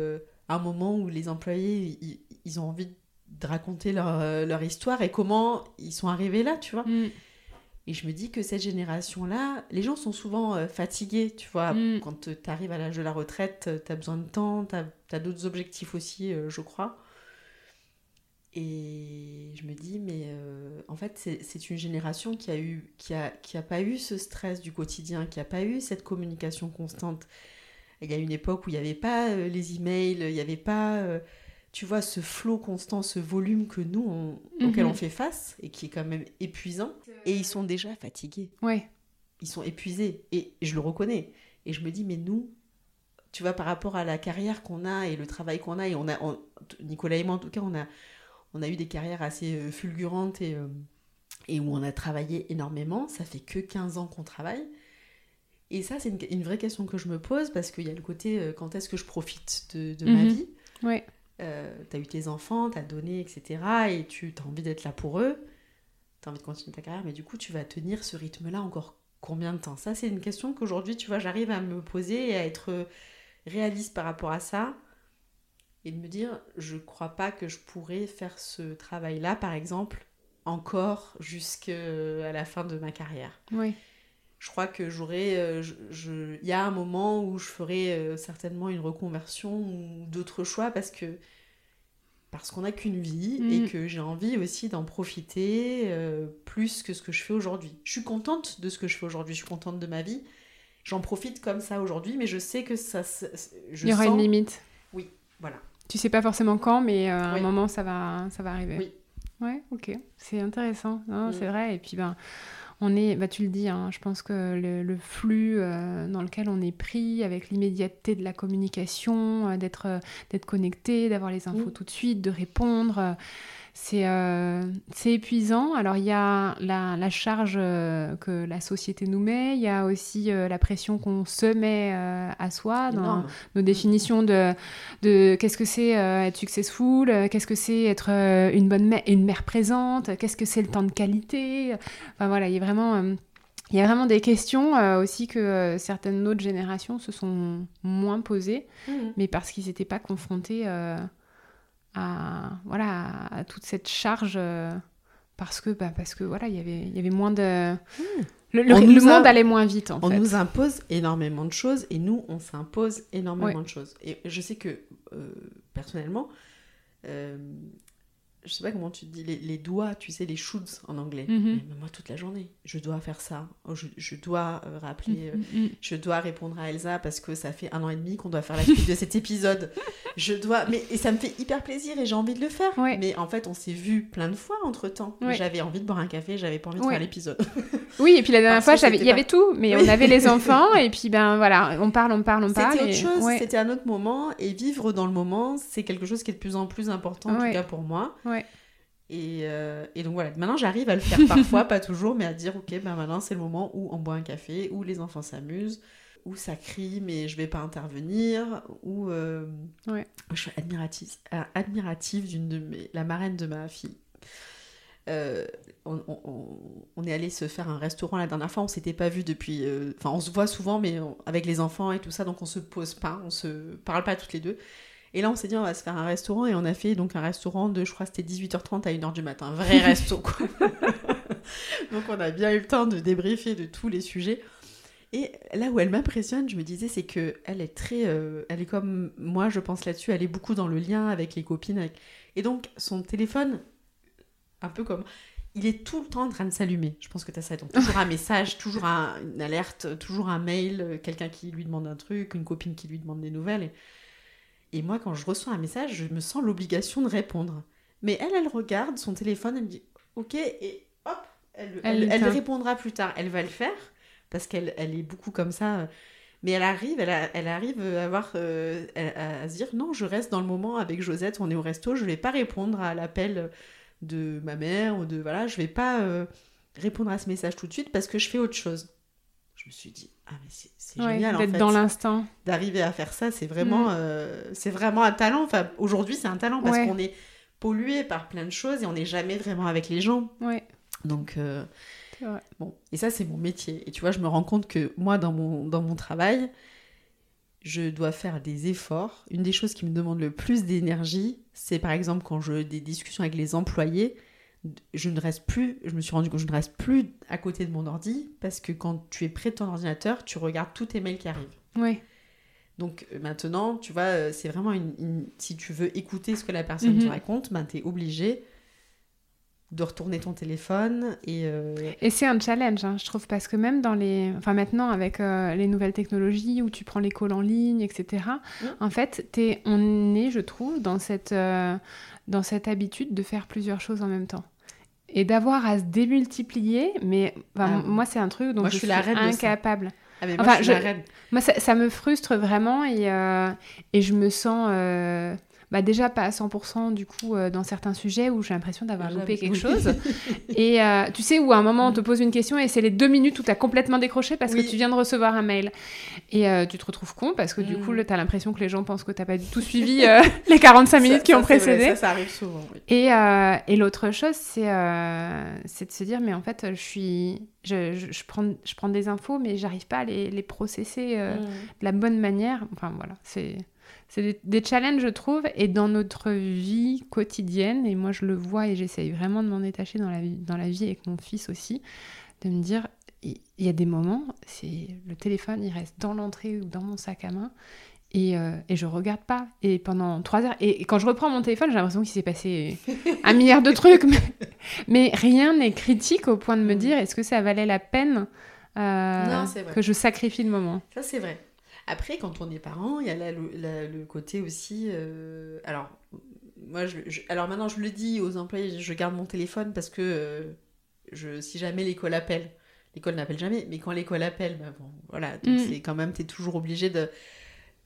[SPEAKER 2] un moment où les employés, ils, ils ont envie de raconter leur, leur histoire et comment ils sont arrivés là, tu vois.
[SPEAKER 1] Mm.
[SPEAKER 2] Et je me dis que cette génération-là, les gens sont souvent euh, fatigués, tu vois.
[SPEAKER 1] Mm.
[SPEAKER 2] Quand tu arrives à l'âge de la retraite, tu as besoin de temps, tu as, d'autres objectifs aussi, euh, je crois. Et je me dis, mais euh, en fait, c'est c'est une génération qui a, eu, qui, a, qui a pas eu ce stress du quotidien, qui a pas eu cette communication constante. Il y a une époque où il n'y avait pas euh, les emails, il n'y avait pas, euh, tu vois, ce flot constant, ce volume que nous, on- auquel
[SPEAKER 1] Mhm.
[SPEAKER 2] on fait face et qui est quand même épuisant. Et ils sont déjà fatigués
[SPEAKER 1] Ouais.
[SPEAKER 2] ils sont épuisés et je le reconnais et je me dis mais nous tu vois par rapport à la carrière qu'on a et le travail qu'on a et on a on- Nicolas et moi en tout cas on a on a eu des carrières assez euh, fulgurantes et euh, et où on a travaillé énormément ça fait que 15 ans qu'on travaille et ça c'est une, une vraie question que je me pose parce qu'il y a le côté euh, quand est-ce que je profite de, de ma
[SPEAKER 1] Mhm.
[SPEAKER 2] vie?
[SPEAKER 1] Ouais.
[SPEAKER 2] Euh, t'as eu tes enfants, t'as donné, etc. Et tu as envie d'être là pour eux, t'as envie de continuer ta carrière, mais du coup, tu vas tenir ce rythme-là encore combien de temps? Ça, c'est une question qu'aujourd'hui, tu vois, j'arrive à me poser et à être réaliste par rapport à ça et de me dire, je crois pas que je pourrais faire ce travail-là, par exemple, encore jusqu'à la fin de ma carrière
[SPEAKER 1] Ouais.
[SPEAKER 2] Je crois que j'aurais. euh, Il y a un moment où je ferai euh, certainement une reconversion ou d'autres choix parce que. Parce qu'on n'a qu'une vie
[SPEAKER 1] Mm.
[SPEAKER 2] et que j'ai envie aussi d'en profiter euh, plus que ce que je fais aujourd'hui. Je suis contente de ce que je fais aujourd'hui, je suis contente de ma vie. J'en profite comme ça aujourd'hui, mais je sais que ça. Je
[SPEAKER 1] Il y aura
[SPEAKER 2] sens-
[SPEAKER 1] une limite.
[SPEAKER 2] Voilà.
[SPEAKER 1] Tu sais pas forcément quand, mais euh, à un
[SPEAKER 2] Oui.
[SPEAKER 1] moment ça va, ça va arriver.
[SPEAKER 2] Oui.
[SPEAKER 1] Ouais, ok, c'est intéressant.
[SPEAKER 2] Mm.
[SPEAKER 1] C'est vrai. Et puis ben, on est, bah tu le dis, hein, je pense que le, le flux euh, dans lequel on est pris, avec l'immédiateté de la communication, euh, d'être, euh, d'être connecté, d'avoir les infos
[SPEAKER 2] Mm.
[SPEAKER 1] tout de suite, de répondre. C'est euh, épuisant. Alors il y a la, la charge euh, que la société nous met, il y a aussi euh, la pression qu'on se met euh, à soi dans nos définitions de, de qu'est-ce que c'est être successful, qu'est-ce que c'est être une bonne mère, une mère présente, qu'est-ce que c'est le temps de qualité. Enfin voilà, il y a vraiment... il y a vraiment des questions aussi que certaines autres générations se sont moins posées
[SPEAKER 2] Mhm.
[SPEAKER 1] mais parce qu'ils n'étaient pas confrontés à voilà à toute cette charge euh, parce que bah, parce que voilà il y avait il y avait moins de le, le-
[SPEAKER 2] On
[SPEAKER 1] le
[SPEAKER 2] nous a-
[SPEAKER 1] monde allait moins vite en
[SPEAKER 2] On
[SPEAKER 1] fait
[SPEAKER 2] nous impose énormément de choses et nous, on s'impose énormément
[SPEAKER 1] Ouais.
[SPEAKER 2] de choses. Et je sais que, euh, personnellement, euh, je sais pas comment tu dis, les, les doigts, tu sais, les shoulds en anglais.
[SPEAKER 1] Mhm.
[SPEAKER 2] Mais moi, toute la journée, je dois faire ça. Oh, Je, je dois euh, rappeler, euh,
[SPEAKER 1] Mm, mm.
[SPEAKER 2] je dois répondre à Elsa parce que ça fait un an et demi qu'on doit faire la suite de cet épisode. Je dois, mais et ça me fait hyper plaisir et j'ai envie de le faire.
[SPEAKER 1] Ouais.
[SPEAKER 2] Mais en fait, on s'est vu plein de fois entre temps.
[SPEAKER 1] Ouais.
[SPEAKER 2] J'avais envie de boire un café, j'avais pas envie de
[SPEAKER 1] Ouais.
[SPEAKER 2] faire l'épisode.
[SPEAKER 1] oui et puis la dernière
[SPEAKER 2] Parce
[SPEAKER 1] fois il y avait tout mais on avait les enfants et puis ben voilà on parle on parle on parle
[SPEAKER 2] C'était autre
[SPEAKER 1] et-
[SPEAKER 2] chose, c'était un autre moment, et vivre dans le moment, c'est quelque chose qui est de plus en plus important, en tout cas pour moi.
[SPEAKER 1] Ouais.
[SPEAKER 2] Et, euh, et donc voilà, maintenant j'arrive à le faire parfois, pas toujours, mais à dire, ok, ben maintenant c'est le moment où on boit un café, où les enfants s'amusent, où ça crie, mais je vais pas intervenir, où euh,
[SPEAKER 1] Ouais.
[SPEAKER 2] je suis admirative, admirative d'une de mes, la marraine de ma fille. Euh, on, on- on- on est allé se faire un restaurant la dernière fois, on s'était pas vu depuis. Enfin, on se voit souvent, mais on- avec les enfants et tout ça, donc on se pose pas, on se parle pas toutes les deux. Et là, on s'est dit, on va se faire un restaurant, et on a fait donc un restaurant de, je crois, c'était 18h30 à 1h du matin, un vrai resto, quoi. donc on a bien eu le temps de débriefer de tous les sujets. Et là où elle m'impressionne, je me disais, c'est que elle est très, euh, elle est comme moi, je pense là-dessus, elle est beaucoup dans le lien avec les copines, avec... et donc son téléphone, un peu comme, il est tout le temps en train de s'allumer. Je pense que tu as ça, donc toujours un message, toujours un- une alerte, toujours un mail, euh, quelqu'un qui lui demande un truc, une copine qui lui demande des nouvelles. Et, et moi, quand je reçois un message, je me sens l'obligation de répondre. Mais elle, elle regarde son téléphone, elle me dit, ok, et hop, elle,
[SPEAKER 1] Elle
[SPEAKER 2] elle, elle
[SPEAKER 1] l'éteint.
[SPEAKER 2] répondra plus tard. Elle va le faire parce qu'elle elle est beaucoup comme ça. Mais elle arrive, elle, a- elle arrive à avoir, euh, à, à se dire non, je reste dans le moment avec Josette, on est au resto, je vais pas répondre à l'appel de ma mère ou de voilà, je vais pas euh, répondre à ce message tout de suite parce que je fais autre chose. Je me suis dit ah c'est
[SPEAKER 1] Ouais,
[SPEAKER 2] génial en
[SPEAKER 1] d'être
[SPEAKER 2] fait
[SPEAKER 1] dans l'instant
[SPEAKER 2] d'arriver à faire ça, c'est vraiment,
[SPEAKER 1] Mm.
[SPEAKER 2] euh, c'est vraiment un talent. Enfin, aujourd'hui, c'est un talent parce
[SPEAKER 1] Ouais.
[SPEAKER 2] qu'on est pollué par plein de choses et on n'est jamais vraiment avec les gens.
[SPEAKER 1] ouais
[SPEAKER 2] Donc, euh,
[SPEAKER 1] vrai.
[SPEAKER 2] bon, et ça, c'est mon métier. Et tu vois, je me rends compte que moi, dans mon, dans mon travail, je dois faire des efforts. Une des choses qui me demande le plus d'énergie, c'est par exemple quand je des discussions avec les employés, je ne reste plus, je me suis rendu compte, je ne reste plus à côté de mon ordi parce que quand tu es près de ton ordinateur, tu regardes tous tes mails qui arrivent.
[SPEAKER 1] ouais
[SPEAKER 2] Donc euh, maintenant, tu vois, euh, c'est vraiment une, une- Si tu veux écouter ce que la personne te
[SPEAKER 1] Mhm.
[SPEAKER 2] raconte, ben, tu es obligé de retourner ton téléphone et... euh,
[SPEAKER 1] Et c'est un challenge, hein, je trouve, parce que même dans les... Enfin, maintenant, avec euh, les nouvelles technologies, où tu prends les calls en ligne, etc.,
[SPEAKER 2] Mm.
[SPEAKER 1] en fait, t'es- on est, je trouve, dans cette, euh, dans cette habitude de faire plusieurs choses en même temps. Et d'avoir à se démultiplier, mais enfin,
[SPEAKER 2] Ah.
[SPEAKER 1] moi, c'est un truc dont
[SPEAKER 2] Moi,
[SPEAKER 1] je,
[SPEAKER 2] je
[SPEAKER 1] suis
[SPEAKER 2] suis la reine de ça.
[SPEAKER 1] incapable.
[SPEAKER 2] Ah mais moi,
[SPEAKER 1] Enfin,
[SPEAKER 2] je suis
[SPEAKER 1] je-
[SPEAKER 2] la reine.
[SPEAKER 1] Moi, ça, ça me frustre vraiment et, euh, et je me sens euh, bah, déjà pas à 100% du coup euh, dans certains sujets où j'ai l'impression d'avoir loupé quelque chose. Et euh, tu sais, où à un moment on te pose une question et c'est les deux minutes où tu as complètement décroché parce
[SPEAKER 2] Oui.
[SPEAKER 1] que tu viens de recevoir un mail. Et euh, tu te retrouves con parce que du
[SPEAKER 2] Mm.
[SPEAKER 1] coup, tu as l'impression que les gens pensent que tu pas du tout suivi les 45 minutes
[SPEAKER 2] Ça-
[SPEAKER 1] qui
[SPEAKER 2] ça,
[SPEAKER 1] ont
[SPEAKER 2] vrai,
[SPEAKER 1] précédé.
[SPEAKER 2] ça, ça arrive souvent, oui.
[SPEAKER 1] Et, et l'autre chose, c'est de se dire, mais en fait, je suis. Je, je, je prends, je prends des infos, mais j'arrive pas à les, les processer
[SPEAKER 2] Mm.
[SPEAKER 1] de la bonne manière. Enfin voilà, c'est c'est des, des challenges, je trouve, et dans notre vie quotidienne, et moi je le vois et j'essaye vraiment de m'en détacher dans la, vie, dans la vie avec mon fils aussi, de me dire, il y a des moments, c'est le téléphone, il reste dans l'entrée ou dans mon sac à main, et, euh, et je regarde pas. Et pendant trois heures, et, et quand je reprends mon téléphone, j'ai l'impression qu'il s'est passé un milliard de trucs, mais, mais rien n'est critique au point de me
[SPEAKER 2] Mm.
[SPEAKER 1] dire, est-ce que ça valait la peine euh,
[SPEAKER 2] Non,
[SPEAKER 1] que je sacrifie le moment?
[SPEAKER 2] Ça, c'est vrai. Après, quand on est parent, il y a là le, côté aussi. euh, alors, moi, je, je- alors maintenant, je le dis aux employés, je garde mon téléphone parce que euh, je, si jamais l'école appelle, l'école n'appelle jamais, mais quand l'école appelle, bah bon, voilà, donc
[SPEAKER 1] Mm.
[SPEAKER 2] c'est quand même, tu es toujours obligé de.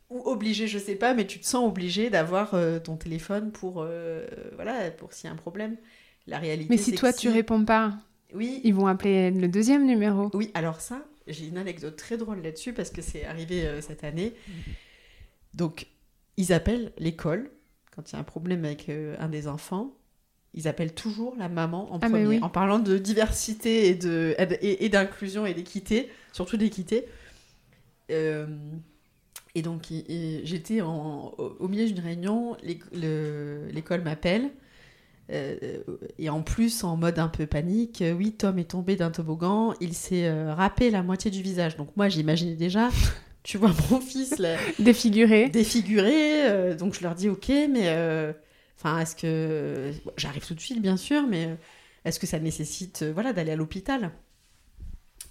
[SPEAKER 2] ou obligé, je sais pas, mais tu te sens obligé d'avoir euh, ton téléphone pour, voilà, pour s'il y a un problème. La réalité.
[SPEAKER 1] Mais si toi tu réponds pas,
[SPEAKER 2] oui,
[SPEAKER 1] ils vont appeler le deuxième numéro.
[SPEAKER 2] Oui, alors ça, j'ai une anecdote très drôle là-dessus parce que c'est arrivé euh, cette année. Donc, ils appellent l'école quand il y a un problème avec un des enfants. Ils appellent toujours la maman en
[SPEAKER 1] Ah, mais
[SPEAKER 2] premier,
[SPEAKER 1] oui.
[SPEAKER 2] en parlant de diversité et de et, et d'inclusion et d'équité, surtout d'équité. Euh, et donc, j'étais au, au milieu d'une réunion, l'éc- le- l'école m'appelle. Euh, et en plus, en mode un peu panique, euh, oui, Tom est tombé d'un toboggan, il s'est euh, râpé la moitié du visage. Donc, moi, j'imaginais déjà, tu vois, mon fils là,
[SPEAKER 1] Défiguré.
[SPEAKER 2] défiguré. donc, je leur dis, ok, mais. Enfin, est-ce que. bon, J'arrive tout de suite, bien sûr, mais est-ce que ça nécessite voilà, d'aller à l'hôpital?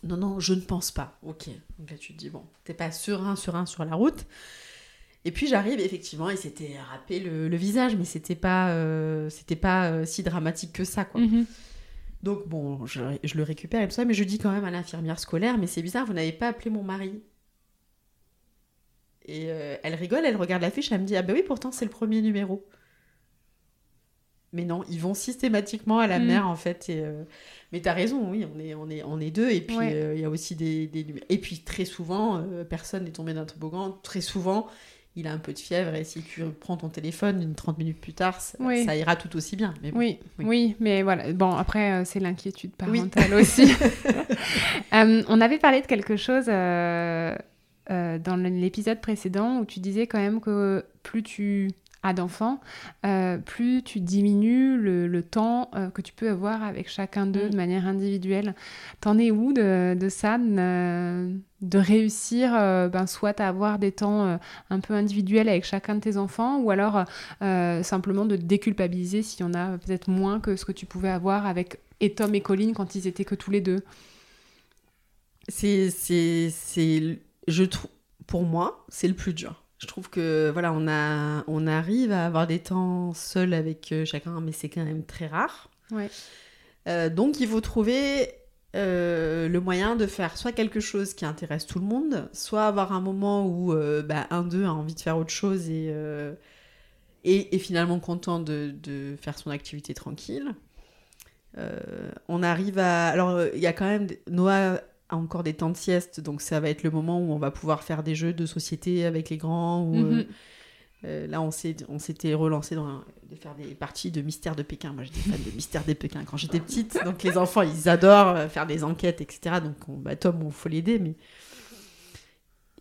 [SPEAKER 2] Non, non, je ne pense pas. Ok. Donc là, tu te dis, bon, t'es pas serein, serein sur la route. Et puis j'arrive, effectivement, il s'était râpé le, le visage, mais c'était pas, euh, c'était pas euh, si dramatique que ça, quoi.
[SPEAKER 1] Mhm.
[SPEAKER 2] Donc bon, je, je le récupère et tout ça, mais je dis quand même à l'infirmière scolaire, mais c'est bizarre, vous n'avez pas appelé mon mari. Et euh, elle rigole, elle regarde l'affiche, elle me dit, ah ben oui, pourtant c'est le premier numéro. Mais non, ils vont systématiquement à la
[SPEAKER 1] Mm.
[SPEAKER 2] mère en fait. Et, Mais t'as raison, oui, on est, on est, on est deux. Et puis
[SPEAKER 1] Ouais.
[SPEAKER 2] il y a aussi des, des Et puis très souvent, personne n'est tombé d'un toboggan. Très souvent, il a un peu de fièvre et si tu prends ton téléphone une 30 minutes plus tard, ça,
[SPEAKER 1] Oui.
[SPEAKER 2] ça ira tout aussi bien. Mais bon.
[SPEAKER 1] Oui,
[SPEAKER 2] Oui.
[SPEAKER 1] oui, mais voilà. Bon, après, euh, c'est l'inquiétude
[SPEAKER 2] Oui.
[SPEAKER 1] parentale aussi. Euh, on avait parlé de quelque chose euh, dans l'épisode précédent où tu disais quand même que plus tu as d'enfants, euh, plus tu diminues le, le temps euh, que tu peux avoir avec chacun d'eux
[SPEAKER 2] Mm.
[SPEAKER 1] de manière individuelle. T'en es où de, de ça, de, de réussir euh, ben, soit à avoir des temps un peu individuels avec chacun de tes enfants, ou alors simplement de te déculpabiliser s'il y en a peut-être moins que ce que tu pouvais avoir avec et Tom et Colline quand ils étaient que tous les deux?
[SPEAKER 2] C'est, c'est, c'est, je trouve, pour moi, c'est le plus dur. Je trouve que voilà, on a, on arrive à avoir des temps seuls avec euh, chacun, mais c'est quand même très rare.
[SPEAKER 1] Ouais.
[SPEAKER 2] Euh, donc, il faut trouver euh, le moyen de faire soit quelque chose qui intéresse tout le monde, soit avoir un moment où euh, bah, un d'eux a envie de faire autre chose et, et est finalement content de, de faire son activité tranquille. On arrive à. Alors, il y a quand même. Noah encore des temps de sieste, donc ça va être le moment où on va pouvoir faire des jeux de société avec les grands. Ou, euh,
[SPEAKER 1] Mhm.
[SPEAKER 2] euh, là, on s'est- on s'était relancé dans un- de faire des parties de Mystère de Pékin. Moi, j'étais fan de Mystère de Pékin quand j'étais petite. Donc, les enfants, ils adorent euh, faire des enquêtes, etc. Donc, on, bah, Tom, il faut l'aider. Mais...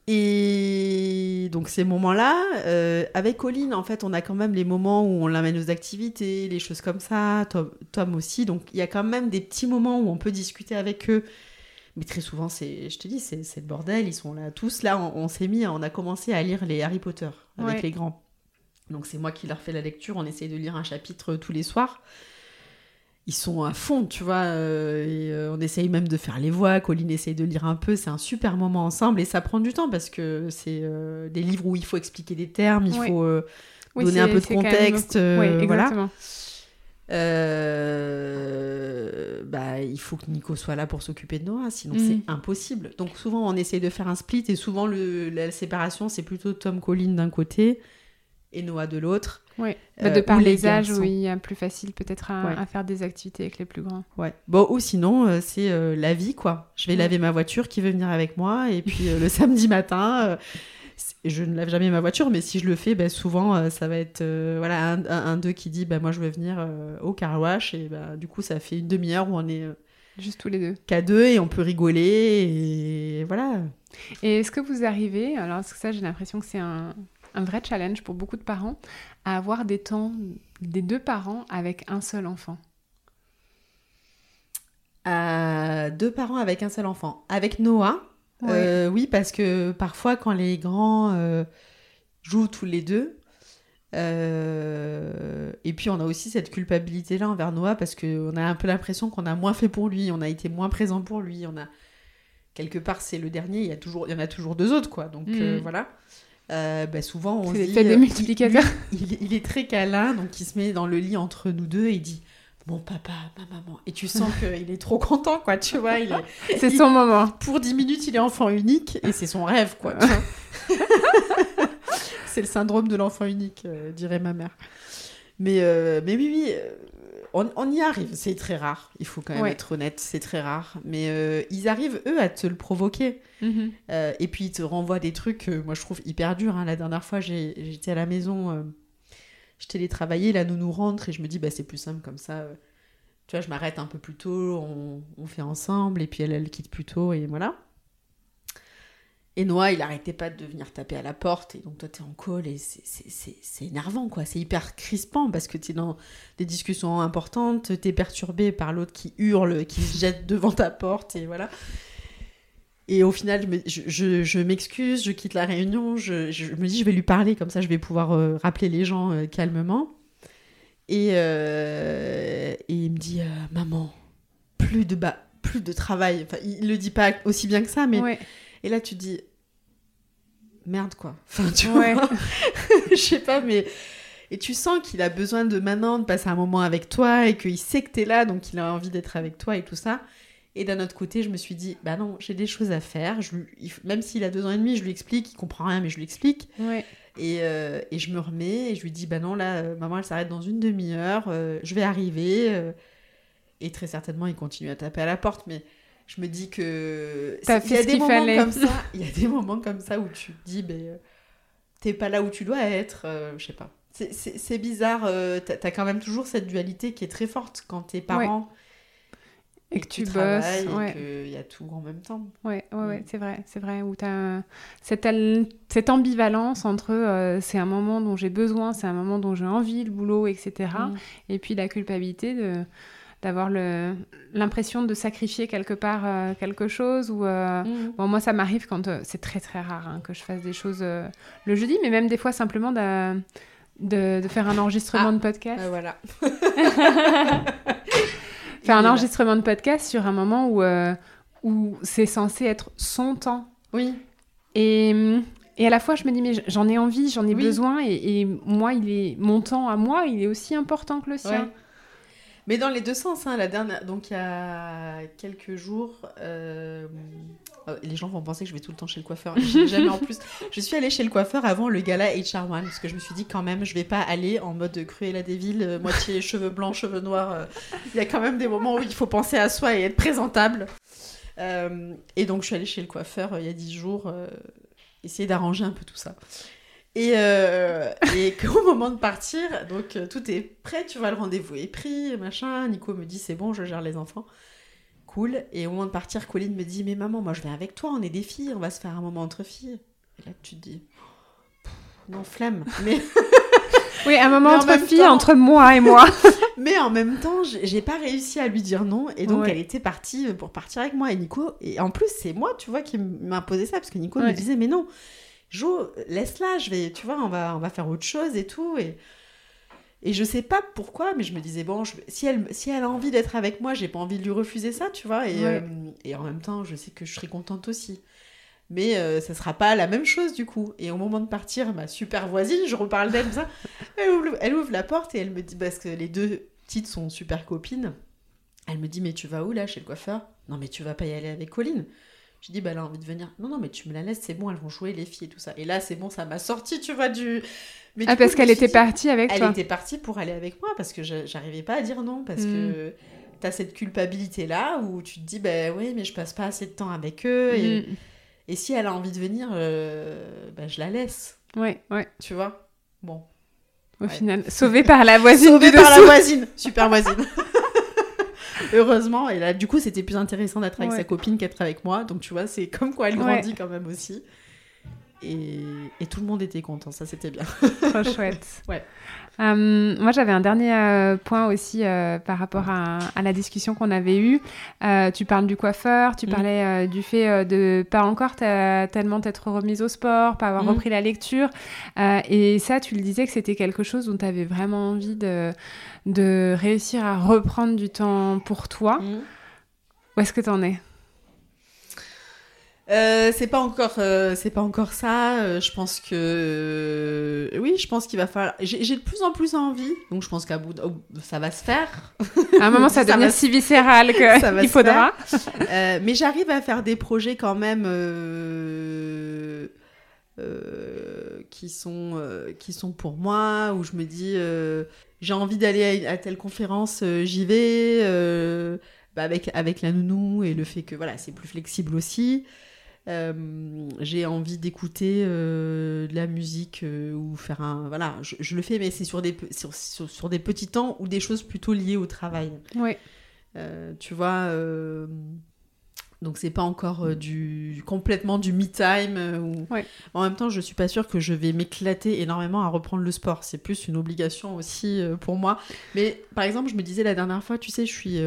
[SPEAKER 2] Et donc, ces moments-là, euh, avec Colline, en fait, on a quand même les moments où on l'amène aux activités, les choses comme ça. Tom, Tom aussi. Donc, il y a quand même des petits moments où on peut discuter avec eux. Mais très souvent, c'est, je te dis, c'est, c'est le bordel. Ils sont là tous. Là, on, on s'est mis, on a commencé à lire les Harry Potter avec
[SPEAKER 1] Ouais.
[SPEAKER 2] les grands. Donc c'est moi qui leur fais la lecture. On essaye de lire un chapitre tous les soirs. Ils sont à fond, tu vois. euh, et, euh, on essaye même de faire les voix. Colline essaye de lire un peu. C'est un super moment ensemble et ça prend du temps parce que c'est euh, des livres où il faut expliquer des termes, il faut euh,
[SPEAKER 1] Oui,
[SPEAKER 2] donner un peu de
[SPEAKER 1] même-
[SPEAKER 2] contexte. euh,
[SPEAKER 1] Oui,
[SPEAKER 2] voilà. Euh, bah, il faut que Nico soit là pour s'occuper de Noah, sinon
[SPEAKER 1] Mm.
[SPEAKER 2] c'est impossible. Donc souvent on essaye de faire un split et souvent le, la séparation c'est plutôt Tom Colline d'un côté et Noah de l'autre.
[SPEAKER 1] Oui.
[SPEAKER 2] Euh,
[SPEAKER 1] Bah, de par les,
[SPEAKER 2] les
[SPEAKER 1] âges, oui, a plus facile peut-être à,
[SPEAKER 2] Ouais.
[SPEAKER 1] à faire des activités avec les plus grands.
[SPEAKER 2] Ouais. Bon ou sinon euh, c'est euh, la vie quoi. Je vais
[SPEAKER 1] Ouais.
[SPEAKER 2] laver ma voiture, qui veut venir avec moi et puis euh, le samedi matin. Je ne lave jamais ma voiture, mais si je le fais, bah, souvent euh, ça va être euh, voilà un, un, un d'eux qui dit bah, moi je veux venir euh, au car wash et bah, du coup ça fait une demi-heure où on est
[SPEAKER 1] Juste tous les deux.
[SPEAKER 2] qu'à deux et on peut rigoler et voilà.
[SPEAKER 1] Et est-ce que vous arrivez, alors parce que ça j'ai l'impression que c'est un, un vrai challenge pour beaucoup de parents, à avoir des temps des deux parents avec un seul enfant?
[SPEAKER 2] Deux parents avec un seul enfant. Avec Noah,
[SPEAKER 1] Ouais.
[SPEAKER 2] euh, oui, parce que parfois quand les grands euh, jouent tous les deux, euh, et puis on a aussi cette culpabilité-là envers Noah parce qu'on a un peu l'impression qu'on a moins fait pour lui, on a été moins présent pour lui, on a quelque part c'est le dernier, il y a toujours, il y en a toujours deux autres quoi, donc
[SPEAKER 1] Mhm.
[SPEAKER 2] voilà. Bah, souvent on se dit, il, il est très câlin, donc il se met dans le lit entre nous deux et dit Mon papa, ma maman. Et tu sens qu'il est trop content, quoi, tu vois.
[SPEAKER 1] C'est son moment.
[SPEAKER 2] Pour 10 minutes, il est enfant unique et c'est son rêve, quoi. c'est le syndrome de l'enfant unique, euh, dirait ma mère. Mais, euh, mais oui, oui, euh, on, on y arrive. C'est très rare, il faut quand même
[SPEAKER 1] Ouais.
[SPEAKER 2] être honnête, c'est très rare. Mais euh, ils arrivent, eux, à te le provoquer.
[SPEAKER 1] Mhm.
[SPEAKER 2] Euh, et puis ils te renvoient des trucs, moi je trouve hyper durs. hein. La dernière fois, j'ai- j'étais à la maison, je télétravaillais, la nounou rentre et je me dis, bah, c'est plus simple comme ça. euh. Tu vois, je m'arrête un peu plus tôt, on, on fait ensemble, et puis elle, elle quitte plus tôt, et voilà. Et Noah, il arrêtait pas de venir taper à la porte, et donc toi, t'es en call, et c'est- énervant, quoi. C'est hyper crispant, parce que t'es dans des discussions importantes, t'es perturbé par l'autre qui hurle, qui se jette devant ta porte, et voilà. Et au final, je me- je, je- je m'excuse, je quitte la réunion, je, je me dis, je vais lui parler, comme ça, je vais pouvoir euh, rappeler les gens euh, calmement. Et, euh, et il me dit, maman, plus de, ba- plus de travail. Enfin, il le dit pas aussi bien que ça, mais
[SPEAKER 1] Ouais.
[SPEAKER 2] et là, tu te dis, merde, quoi. Enfin, tu
[SPEAKER 1] Ouais.
[SPEAKER 2] vois, je sais pas, mais. Et tu sens qu'il a besoin de maintenant de passer un moment avec toi et qu'il sait que t'es là, donc il a envie d'être avec toi et tout ça. Et d'un autre côté, je me suis dit, bah non, j'ai des choses à faire. Je, il- même s'il a deux ans et demi, je lui explique, il comprend rien, mais je lui explique.
[SPEAKER 1] Ouais.
[SPEAKER 2] Et, euh, et je me remets et je lui dis, bah non, là, euh, maman, elle s'arrête dans une demi-heure, euh, je vais arriver. euh. et très certainement, il continue à taper à la porte, mais je me dis que... Il y a des moments
[SPEAKER 1] fallait.
[SPEAKER 2] comme ça, il y a des moments comme ça où tu te dis, ben, t'es pas là où tu dois être, je sais pas. C'est- bizarre, t'as as quand même toujours cette dualité qui est très forte quand t'es parent
[SPEAKER 1] Et que tu bosses,
[SPEAKER 2] travailles
[SPEAKER 1] ouais.
[SPEAKER 2] et qu'il y a tout en même temps.
[SPEAKER 1] Ouais, ouais, ouais,
[SPEAKER 2] Mm.
[SPEAKER 1] c'est vrai, c'est vrai. Où tu as cette, cette ambivalence entre euh, c'est un moment dont j'ai besoin, c'est un moment dont j'ai envie, le boulot, etc.
[SPEAKER 2] Mm.
[SPEAKER 1] Et puis la culpabilité de d'avoir l'impression de sacrifier quelque part euh, quelque chose ou euh,
[SPEAKER 2] Mm.
[SPEAKER 1] bon moi ça m'arrive quand euh, c'est très très rare hein, que je fasse des choses le jeudi mais même des fois simplement de, de, de faire un enregistrement
[SPEAKER 2] Ah.
[SPEAKER 1] de podcast
[SPEAKER 2] Ah, voilà.
[SPEAKER 1] faire un enregistrement de podcast sur un moment où euh, où c'est censé être son temps
[SPEAKER 2] Oui,
[SPEAKER 1] Et, et à la fois, je me dis, mais j'en ai envie, j'en ai
[SPEAKER 2] Oui.
[SPEAKER 1] besoin, et, et moi, il est, mon temps à moi, il est aussi important que le
[SPEAKER 2] Ouais.
[SPEAKER 1] sien.
[SPEAKER 2] Mais dans les deux sens, hein, la dernière, donc il y a quelques jours, euh, les gens vont penser que je vais tout le temps chez le coiffeur. J'ai Jamais en plus. Je suis allée chez le coiffeur avant le gala HR1 parce que je me suis dit quand même, je vais pas aller en mode Cruella des villes, euh, moitié cheveux blancs, cheveux noirs. euh. Il y a quand même des moments où il faut penser à soi et être présentable. Euh, et donc je suis allée chez le coiffeur euh, il y a dix jours, euh, essayer d'arranger un peu tout ça. Et, euh, qu'au moment de partir, donc euh, tout est prêt, tu vois, le rendez-vous est pris, machin. Nico me dit c'est bon, je gère les enfants. Cool. Et au moment de partir, Colline me dit mais maman, moi je viens avec toi, on est des filles, on va se faire un moment entre filles. Et là tu te dis non flemme. Mais
[SPEAKER 1] Oui, un moment entre filles,
[SPEAKER 2] temps-
[SPEAKER 1] entre moi et moi.
[SPEAKER 2] mais en même temps, j'ai pas réussi à lui dire non. Et donc
[SPEAKER 1] Ouais.
[SPEAKER 2] elle était partie pour partir avec moi et Nico. Et en plus c'est moi, tu vois, qui m'a imposé ça parce que Nico me disait mais non. Jo, laisse-la, je vais, tu vois, on va, on va faire autre chose et tout. Et, et je sais pas pourquoi, mais je me disais, bon, je- si, elle, si elle a envie d'être avec moi, j'ai pas envie de lui refuser ça, tu vois. Et,
[SPEAKER 1] Ouais.
[SPEAKER 2] euh, et en même temps, je sais que je serai contente aussi. Mais euh, ça sera pas la même chose du coup. Et au moment de partir, ma super voisine, je reparle d'elle, ça, elle ouvre, elle ouvre la porte et elle me dit, parce que les deux petites sont super copines, elle me dit, mais tu vas où là, chez le coiffeur? Non, mais tu vas pas y aller avec Colline. Je dis, bah elle a envie de venir. Non, non, mais tu me la laisses, c'est bon, elles vont jouer les filles et tout ça. Et là, c'est bon, ça m'a sorti, tu vois, du. Mais
[SPEAKER 1] Ah, parce qu'elle était
[SPEAKER 2] dit-
[SPEAKER 1] partie avec
[SPEAKER 2] Elle
[SPEAKER 1] toi.
[SPEAKER 2] était partie pour aller avec moi parce que j'arrivais pas à dire non. Parce
[SPEAKER 1] Mm.
[SPEAKER 2] que t'as cette culpabilité là où tu te dis, bah oui, mais je passe pas assez de temps avec eux. Et,
[SPEAKER 1] Mm.
[SPEAKER 2] et si elle a envie de venir, euh, bah, je la laisse,
[SPEAKER 1] Ouais, ouais.
[SPEAKER 2] tu vois? Bon.
[SPEAKER 1] Au
[SPEAKER 2] Ouais.
[SPEAKER 1] final, sauvée par la voisine
[SPEAKER 2] Sauvée par la voisine, super voisine. Heureusement, et là, du coup, c'était plus intéressant d'être avec
[SPEAKER 1] Ouais.
[SPEAKER 2] sa copine qu'être avec moi. Donc, tu vois, c'est comme quoi elle
[SPEAKER 1] Ouais.
[SPEAKER 2] grandit quand même aussi. Et, et tout le monde était content, ça c'était bien.
[SPEAKER 1] Trop chouette.
[SPEAKER 2] Ouais.
[SPEAKER 1] Euh, moi, j'avais un dernier euh, point aussi euh, par rapport à, à la discussion qu'on avait eue. Tu parles du coiffeur, tu
[SPEAKER 2] Mm.
[SPEAKER 1] parlais du fait de pas encore tellement t'être remise au sport, pas avoir
[SPEAKER 2] Mm.
[SPEAKER 1] repris la lecture. Et ça, tu le disais que c'était quelque chose dont tu avais vraiment envie de, de réussir à reprendre du temps pour toi. Où est-ce que t'en es?
[SPEAKER 2] Euh, c'est pas encore, euh, c'est pas encore ça. euh, je pense que, oui, je pense qu'il va falloir. J'ai de plus en plus envie, donc je pense qu'à bout, de- oh, ça va se faire.
[SPEAKER 1] À un moment, ça
[SPEAKER 2] Ça
[SPEAKER 1] va devenir
[SPEAKER 2] va
[SPEAKER 1] si viscéral qu'il
[SPEAKER 2] se
[SPEAKER 1] faudra.
[SPEAKER 2] Mais j'arrive à faire des projets quand même qui sont, qui sont pour moi, où je me dis, j'ai envie d'aller à, à, telle conférence, j'y vais, bah, avec, avec la nounou et le fait que voilà, c'est plus flexible aussi. Euh, j'ai envie d'écouter euh, de la musique euh, ou faire un. Voilà, je, je le fais, mais c'est sur des, sur, sur, sur des petits temps ou des choses plutôt liées au travail. Euh, tu vois, donc c'est pas encore du complètement du me time. ou...
[SPEAKER 1] Ouais.
[SPEAKER 2] En même temps, je suis pas sûre que je vais m'éclater énormément à reprendre le sport. C'est plus une obligation aussi pour moi. Mais par exemple, je me disais la dernière fois, tu sais, je suis.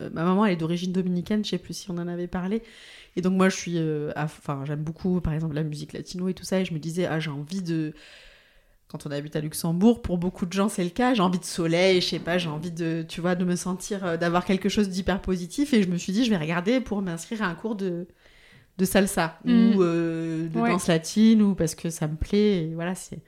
[SPEAKER 2] ma maman, elle est d'origine dominicaine, je sais plus si on en avait parlé. Et donc moi, je suis. euh, Enfin, j'aime beaucoup, par exemple, la musique latino et tout ça. Et je me disais, ah, j'ai envie de quand on habite à Luxembourg, pour beaucoup de gens, c'est le cas. J'ai envie de soleil, je sais pas, j'ai envie de, tu vois, de me sentir, euh, d'avoir quelque chose d'hyper positif. Et je me suis dit, je vais regarder pour m'inscrire à un cours de, de salsa
[SPEAKER 1] Mm.
[SPEAKER 2] ou euh, de
[SPEAKER 1] Ouais.
[SPEAKER 2] danse latine ou parce que ça me plaît. Et voilà, c'est.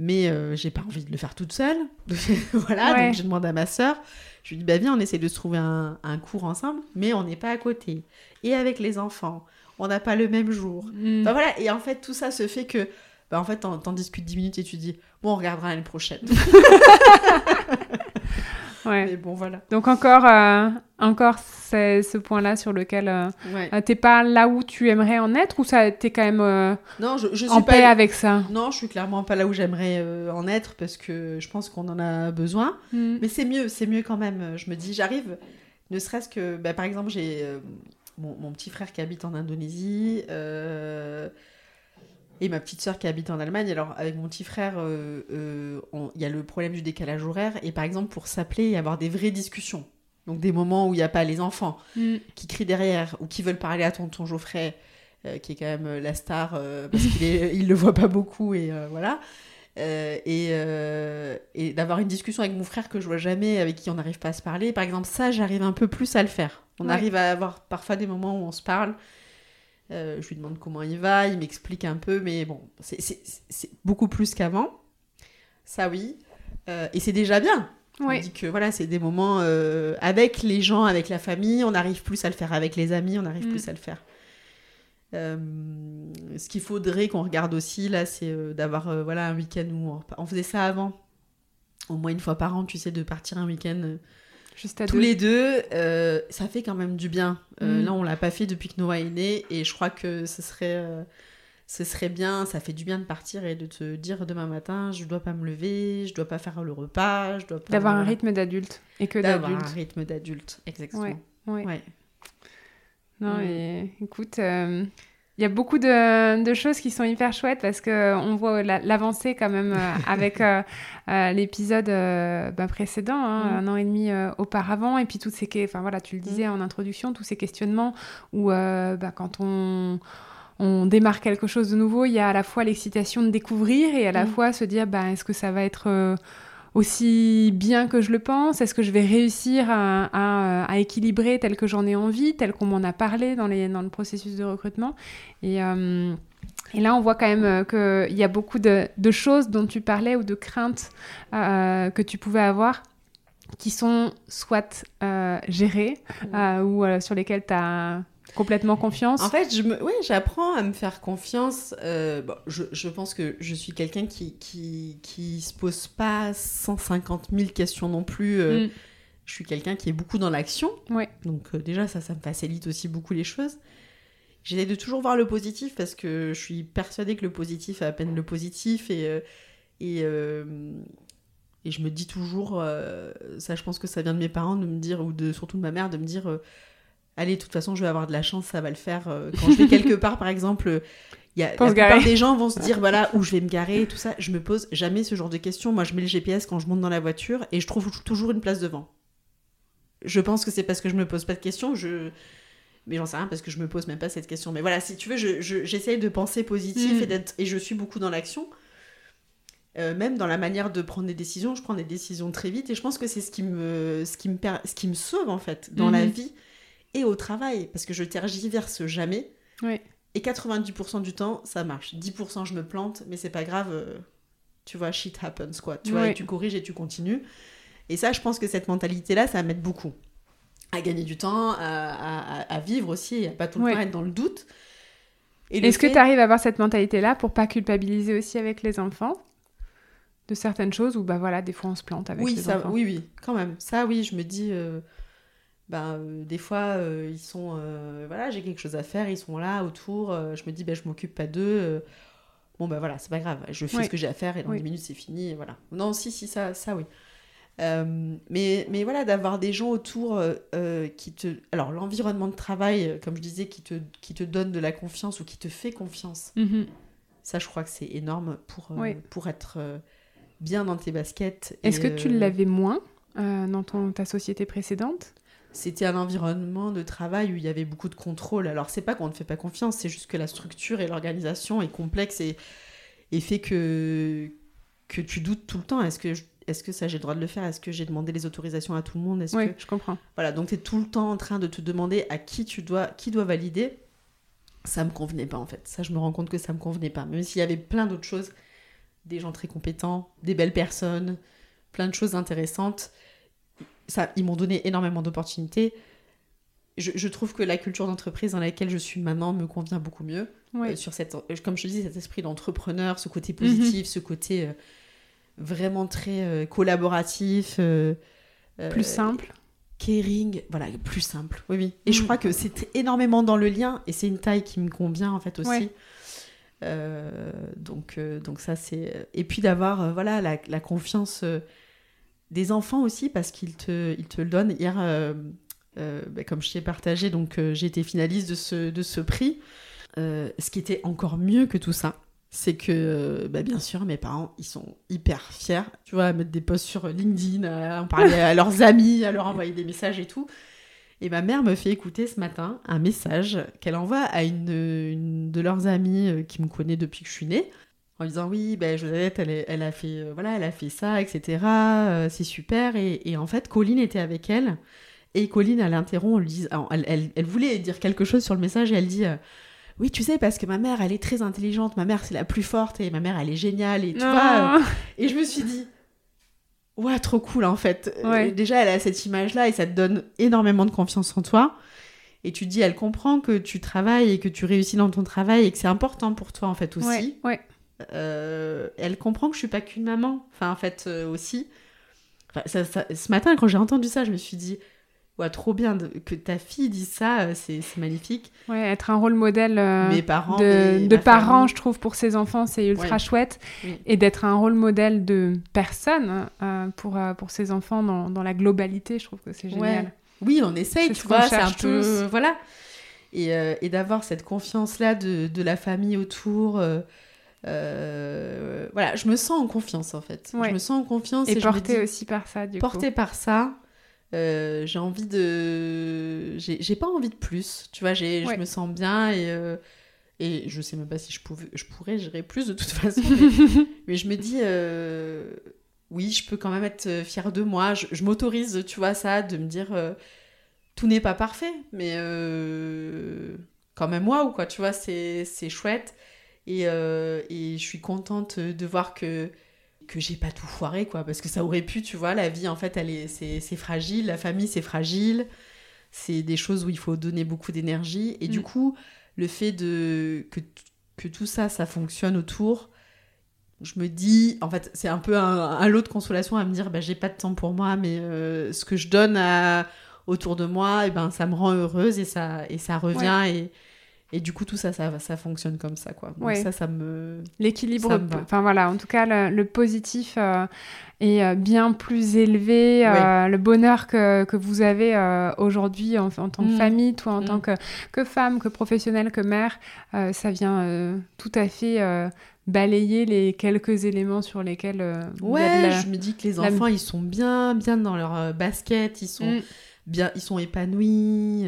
[SPEAKER 2] Mais euh, j'ai pas envie de le faire toute seule. voilà,
[SPEAKER 1] Ouais.
[SPEAKER 2] donc j'ai demandé à ma sœur. Je lui dis, bah viens, on essaie de se trouver un, un cours ensemble, mais on n'est pas à côté. Et avec les enfants, on n'a pas le même jour.
[SPEAKER 1] Mm.
[SPEAKER 2] Bah voilà, et en fait, tout ça se fait que, bah en fait, t'en, t'en discutes 10 minutes et tu dis, bon, on regardera l'année prochaine.
[SPEAKER 1] Ouais.
[SPEAKER 2] Mais bon, voilà.
[SPEAKER 1] Donc encore, euh, encore c'est ce point-là sur lequel euh,
[SPEAKER 2] Ouais.
[SPEAKER 1] euh, t'es pas là où tu aimerais en être ou ça t'es quand même euh,
[SPEAKER 2] Non, je, je suis
[SPEAKER 1] en
[SPEAKER 2] pas.
[SPEAKER 1] paix avec ça?
[SPEAKER 2] Non, je suis clairement pas là où j'aimerais en être parce que je pense qu'on en a besoin.
[SPEAKER 1] Mm.
[SPEAKER 2] Mais c'est mieux, c'est mieux quand même. Je me dis, j'arrive, ne serait-ce que, bah, par exemple, j'ai mon, mon petit frère qui habite en Indonésie et ma petite sœur qui habite en Allemagne. Alors, avec mon petit frère, euh, euh, il y a le problème du décalage horaire. Et par exemple, pour s'appeler et avoir des vraies discussions, donc des moments où il n'y a pas les enfants
[SPEAKER 1] Mm.
[SPEAKER 2] qui crient derrière ou qui veulent parler à tonton Geoffrey, euh, qui est quand même la star parce qu'il il le voit pas beaucoup et voilà. Et et d'avoir une discussion avec mon frère que je vois jamais, avec qui on n'arrive pas à se parler. Par exemple, ça, j'arrive un peu plus à le faire. On
[SPEAKER 1] Ouais.
[SPEAKER 2] arrive à avoir parfois des moments où on se parle. Euh, je lui demande comment il va, il m'explique un peu, mais bon, c'est- beaucoup plus qu'avant. Ça, oui. Euh, et c'est déjà bien. On
[SPEAKER 1] Oui.
[SPEAKER 2] dit que voilà, c'est des moments euh, avec les gens, avec la famille. On arrive plus à le faire avec les amis, on arrive
[SPEAKER 1] Mm.
[SPEAKER 2] plus à le faire. Ce qu'il faudrait qu'on regarde aussi là, c'est d'avoir voilà un week-end où on, on faisait ça avant, au moins une fois par an, tu sais, de partir un week-end
[SPEAKER 1] Juste à
[SPEAKER 2] tous
[SPEAKER 1] deux.
[SPEAKER 2] les deux. euh, ça fait quand même du bien. Euh,
[SPEAKER 1] Mm.
[SPEAKER 2] Là, on l'a pas fait depuis que Noah est né, et je crois que ce serait euh, ce serait bien, ça fait du bien de partir et de te dire demain matin, je dois pas me lever, je dois pas faire le repas, je dois pas
[SPEAKER 1] D'avoir un rythme d'adulte et que
[SPEAKER 2] D'avoir un rythme d'adulte, exactement.
[SPEAKER 1] Ouais. Ouais.
[SPEAKER 2] Ouais.
[SPEAKER 1] Non,
[SPEAKER 2] Mm.
[SPEAKER 1] et écoute, il y a beaucoup de, de choses qui sont hyper chouettes parce que on voit la- l'avancée quand même euh, avec euh, euh, l'épisode euh, bah, précédent, hein,
[SPEAKER 2] Mm.
[SPEAKER 1] un an et demi euh, auparavant, et puis toutes ces, enfin voilà, tu le disais en introduction, tous ces questionnements où euh, bah, quand on on démarre quelque chose de nouveau, il y a à la fois l'excitation de découvrir et à la
[SPEAKER 2] Mm.
[SPEAKER 1] fois se dire bah, est-ce que ça va être euh, aussi bien que je le pense? Est-ce que je vais réussir à, à, à équilibrer tel que j'en ai envie, tel qu'on m'en a parlé dans, les, dans le processus de recrutement? Et, euh, et là, on voit quand même qu'il y a beaucoup de, de choses dont tu parlais ou de craintes euh, que tu pouvais avoir qui sont soit euh, gérées euh, ou euh, sur lesquelles tu as complètement confiance.
[SPEAKER 2] En fait, je me... ouais, j'apprends à me faire confiance. Euh, bon, je, je pense que je suis quelqu'un qui, qui, qui se pose pas 150 000 questions non plus. euh,
[SPEAKER 1] Mm.
[SPEAKER 2] Je suis quelqu'un qui est beaucoup dans l'action.
[SPEAKER 1] Ouais.
[SPEAKER 2] Donc euh, déjà, ça, ça me facilite aussi beaucoup les choses. J'essaie de toujours voir le positif parce que je suis persuadée que le positif a à peine le positif et, et, et je me dis toujours, euh, ça je pense que ça vient de mes parents de me dire, ou de, surtout de ma mère, de me dire, euh, allez, de toute façon je vais avoir de la chance, ça va le faire. Euh, Quand je vais quelque part, par exemple, il y a, la plupart
[SPEAKER 1] garer.
[SPEAKER 2] des gens vont se dire, voilà, où je vais me garer, tout ça. Je me pose jamais ce genre de questions. Moi, je mets le GPS quand je monte dans la voiture et je trouve toujours une place devant. Je pense que c'est parce que je me pose pas de questions. Je... Mais j'en sais rien parce que je me pose même pas cette question. Mais voilà, si tu veux, je- je- j'essaye de penser positif
[SPEAKER 1] Mm.
[SPEAKER 2] et, d'être- et je suis beaucoup dans l'action. Euh, même dans la manière de prendre des décisions, je prends des décisions très vite et je pense que c'est ce qui me, ce qui me, per- ce qui me sauve en fait dans la
[SPEAKER 1] Mhm.
[SPEAKER 2] vie et au travail parce que je tergiverse jamais.
[SPEAKER 1] Oui.
[SPEAKER 2] Et 90% du temps, ça marche. 10% je me plante, mais c'est pas grave. euh, tu vois, shit happens quoi. Tu vois, et tu corriges et tu continues. Et ça, je pense que cette mentalité-là, ça m'aide beaucoup à gagner du temps, à, à- à- vivre aussi, et à pas tout le
[SPEAKER 1] Ouais.
[SPEAKER 2] temps être dans le doute.
[SPEAKER 1] Est-ce que tu arrives à avoir cette mentalité-là pour pas culpabiliser aussi avec les enfants de certaines choses ou bah voilà, des fois on se plante avec
[SPEAKER 2] oui,
[SPEAKER 1] les
[SPEAKER 2] ça,
[SPEAKER 1] enfants?
[SPEAKER 2] Oui, oui, quand même. Ça, oui, je me dis, euh, ben, euh, des fois, euh, ils sont, euh, voilà, j'ai quelque chose à faire, ils sont là autour, je me dis, ben, je m'occupe pas d'eux. bon, ben voilà, c'est pas grave, je fais ce que j'ai à faire et dans
[SPEAKER 1] Oui.
[SPEAKER 2] 10 minutes c'est fini, voilà. Non, si, si, ça, ça oui. Mais, mais voilà, d'avoir des gens autour qui te. Alors, l'environnement de travail, comme je disais, qui te, qui te donne de la confiance ou qui te fait confiance,
[SPEAKER 1] Mhm.
[SPEAKER 2] ça, je crois que c'est énorme pour,
[SPEAKER 1] Oui.
[SPEAKER 2] pour être bien dans tes baskets.
[SPEAKER 1] Est-ce que tu l'avais moins dans ton, ta société précédente?
[SPEAKER 2] C'était un environnement de travail où il y avait beaucoup de contrôle. Alors, c'est pas qu'on ne fait pas confiance, c'est juste que la structure et l'organisation est complexe et, et fait que, que tu doutes tout le temps. Est-ce que, est-ce que ça, j'ai le droit de le faire? Est-ce que j'ai demandé les autorisations à tout le monde?
[SPEAKER 1] Oui,
[SPEAKER 2] que...
[SPEAKER 1] je comprends.
[SPEAKER 2] Voilà, donc tu es tout le temps en train de te demander à qui tu dois, qui doit valider. Ça me convenait pas en fait. Ça, je me rends compte que ça me convenait pas. Même s'il y avait plein d'autres choses, des gens très compétents, des belles personnes, plein de choses intéressantes. Ça, ils m'ont donné énormément d'opportunités. Je, je trouve que la culture d'entreprise dans laquelle je suis maintenant me convient beaucoup mieux. Euh, sur cette, euh, comme je te dis, cet esprit d'entrepreneur, ce côté positif, ce côté euh, vraiment très euh, collaboratif.
[SPEAKER 1] Plus simple.
[SPEAKER 2] caring, voilà, plus simple. Oui, oui. Et je
[SPEAKER 1] Mm.
[SPEAKER 2] crois que c'est énormément dans le lien et c'est une taille qui me convient en fait aussi.
[SPEAKER 1] Ouais.
[SPEAKER 2] Donc, donc ça c'est. Et puis d'avoir voilà la, la confiance des enfants aussi parce qu'ils te, ils te le donnent. Hier, euh, euh, bah, comme je t'ai partagé, donc euh, j'ai été finaliste de ce, de ce prix. Euh, ce qui était encore mieux que tout ça, c'est que, bah, bien sûr, mes parents, ils sont hyper fiers, tu vois, à mettre des posts sur LinkedIn, à en parler à leurs amis, à leur envoyer des messages et tout. Et ma mère me fait écouter ce matin un message qu'elle envoie à une, une de leurs amies qui me connaît depuis que je suis née, en lui disant oui, ben Josette, elle, a fait, euh, voilà, elle a fait ça, etc. euh, c'est super. Et, et en fait, Colline était avec elle. Et Colline, elle dit, alors, elle, elle- elle voulait dire quelque chose sur le message et elle dit. euh, oui, tu sais, parce que ma mère, elle est très intelligente, ma mère, c'est la plus forte, et ma mère, elle est géniale, et tu vois.
[SPEAKER 1] Non.
[SPEAKER 2] et je me suis dit, ouais, trop cool en fait.
[SPEAKER 1] Ouais.
[SPEAKER 2] déjà, elle a cette image-là et ça te donne énormément de confiance en toi. Et tu dis, elle comprend que tu travailles et que tu réussis dans ton travail et que c'est important pour toi en fait aussi.
[SPEAKER 1] Ouais, ouais.
[SPEAKER 2] Euh, elle comprend que je suis pas qu'une maman. Enfin, en fait, euh, aussi. Enfin, ça- ça- ce matin, quand j'ai entendu ça, je me suis dit, ouais, trop bien de- que ta fille dise ça, euh, c'est magnifique.
[SPEAKER 1] Ouais, être un rôle modèle
[SPEAKER 2] Mes parents,
[SPEAKER 1] de, parents, je trouve, pour ses enfants, c'est ultra
[SPEAKER 2] Ouais.
[SPEAKER 1] chouette.
[SPEAKER 2] Oui.
[SPEAKER 1] Et d'être un rôle modèle de personne pour, pour ses enfants dans, dans la globalité, je trouve que c'est génial.
[SPEAKER 2] Ouais. Oui, on essaye, tu vois, c'est un peu... Voilà. Et, et d'avoir cette confiance-là de, de la famille autour. Euh, voilà, je me sens en confiance, en fait.
[SPEAKER 1] Ouais.
[SPEAKER 2] Je me sens en confiance.
[SPEAKER 1] Et,
[SPEAKER 2] Et, je me
[SPEAKER 1] porté
[SPEAKER 2] dis,
[SPEAKER 1] aussi par ça, du
[SPEAKER 2] porté par ça, euh, j'ai envie de... J'ai pas envie de plus, tu vois,
[SPEAKER 1] Ouais.
[SPEAKER 2] je me sens bien et... euh, Et je sais même pas si je, pouvais, je pourrais gérer plus de toute façon. mais- je me dis, euh, oui, je peux quand même être fière de moi. Je, je m'autorise, tu vois, ça, de me dire, tout n'est pas parfait, mais quand même moi ou quoi, tu vois, c'est chouette. Et, euh, et je suis contente de voir que que j'ai pas tout foiré, quoi, parce que ça aurait pu, tu vois, la vie, en fait, elle est, c'est, c'est fragile, la famille, c'est fragile, c'est des choses où il faut donner beaucoup d'énergie, et du
[SPEAKER 1] Mm.
[SPEAKER 2] coup, le fait de que, que tout ça, ça fonctionne autour, je me dis, en fait, c'est un peu un, un lot de consolation à me dire, bah, j'ai pas de temps pour moi, mais euh, ce que je donne à, autour de moi, et ben, ça me rend heureuse et ça, et ça revient, et, et du coup, tout ça, ça, ça fonctionne comme ça, quoi. Donc
[SPEAKER 1] Ouais.
[SPEAKER 2] ça, ça me...
[SPEAKER 1] L'équilibre, enfin voilà, en tout cas, le, le positif euh, est euh, bien plus élevé. euh, le bonheur que, que vous avez euh, aujourd'hui en, en tant que
[SPEAKER 2] Mm.
[SPEAKER 1] famille, toi en
[SPEAKER 2] Mm.
[SPEAKER 1] tant que, que femme, que professionnelle, que mère, ça vient tout à fait balayer les quelques éléments sur lesquels il y a
[SPEAKER 2] Ouais,
[SPEAKER 1] de la-
[SPEAKER 2] je me dis que les
[SPEAKER 1] la-
[SPEAKER 2] enfants, ils sont bien, bien dans leur basket, ils sont
[SPEAKER 1] Mm.
[SPEAKER 2] bien, ils sont épanouis.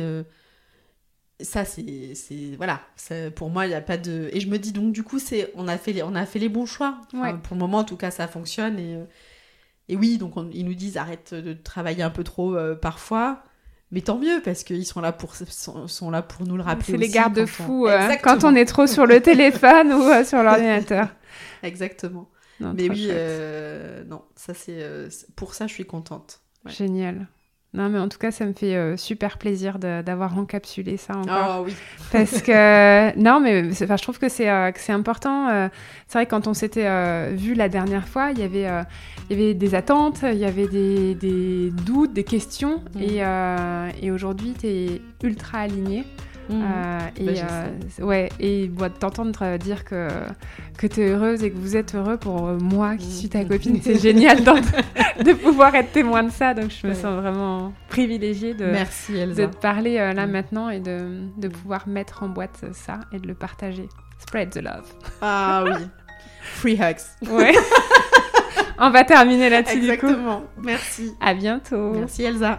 [SPEAKER 2] Ça, c'est, c'est, voilà. ça- pour moi, il n'y a pas de. Et je me dis donc, du coup, c'est, on a fait les, on a fait les bons choix. Enfin,
[SPEAKER 1] Ouais.
[SPEAKER 2] Pour le moment, en tout cas, ça fonctionne et. euh, et oui, donc on- ils nous disent arrête de travailler un peu trop euh, parfois, mais tant mieux parce qu'ils sont là pour sont, sont là pour nous le rappeler.
[SPEAKER 1] C'est les
[SPEAKER 2] aussi quand
[SPEAKER 1] garde-fous
[SPEAKER 2] on-
[SPEAKER 1] euh,
[SPEAKER 2] Exactement.
[SPEAKER 1] quand on est trop sur le téléphone ou euh, sur l'ordinateur.
[SPEAKER 2] Exactement.
[SPEAKER 1] Non,
[SPEAKER 2] mais oui, non, ça c'est c'est- pour ça je suis contente. ouais.
[SPEAKER 1] Génial. Non, mais en tout cas, ça me fait euh, super plaisir d'avoir encapsulé ça encore.
[SPEAKER 2] Oh oui.
[SPEAKER 1] Parce que, non, mais je trouve que c'est euh, important. Euh, c'est vrai, quand on s'était vu la dernière fois, il y avait, il y avait des attentes, il y avait des, des doutes, des questions. Mm. Et, et aujourd'hui, tu es ultra aligné.
[SPEAKER 2] Mmh.
[SPEAKER 1] Euh, et, bah, euh, ouais, et t'entendre dire que, que tu es heureuse et que vous êtes heureux pour euh, moi qui suis ta copine, c'est génial de pouvoir être témoin de ça. Donc je me sens vraiment privilégiée de,
[SPEAKER 2] Merci,
[SPEAKER 1] de te parler là mmh. maintenant et de, de pouvoir mettre en boîte ça et de le partager. Spread the love.
[SPEAKER 2] Ah oui. Free hugs.
[SPEAKER 1] Ouais. On va terminer là-dessus.
[SPEAKER 2] Exactement. Merci.
[SPEAKER 1] À bientôt.
[SPEAKER 2] Merci Elsa.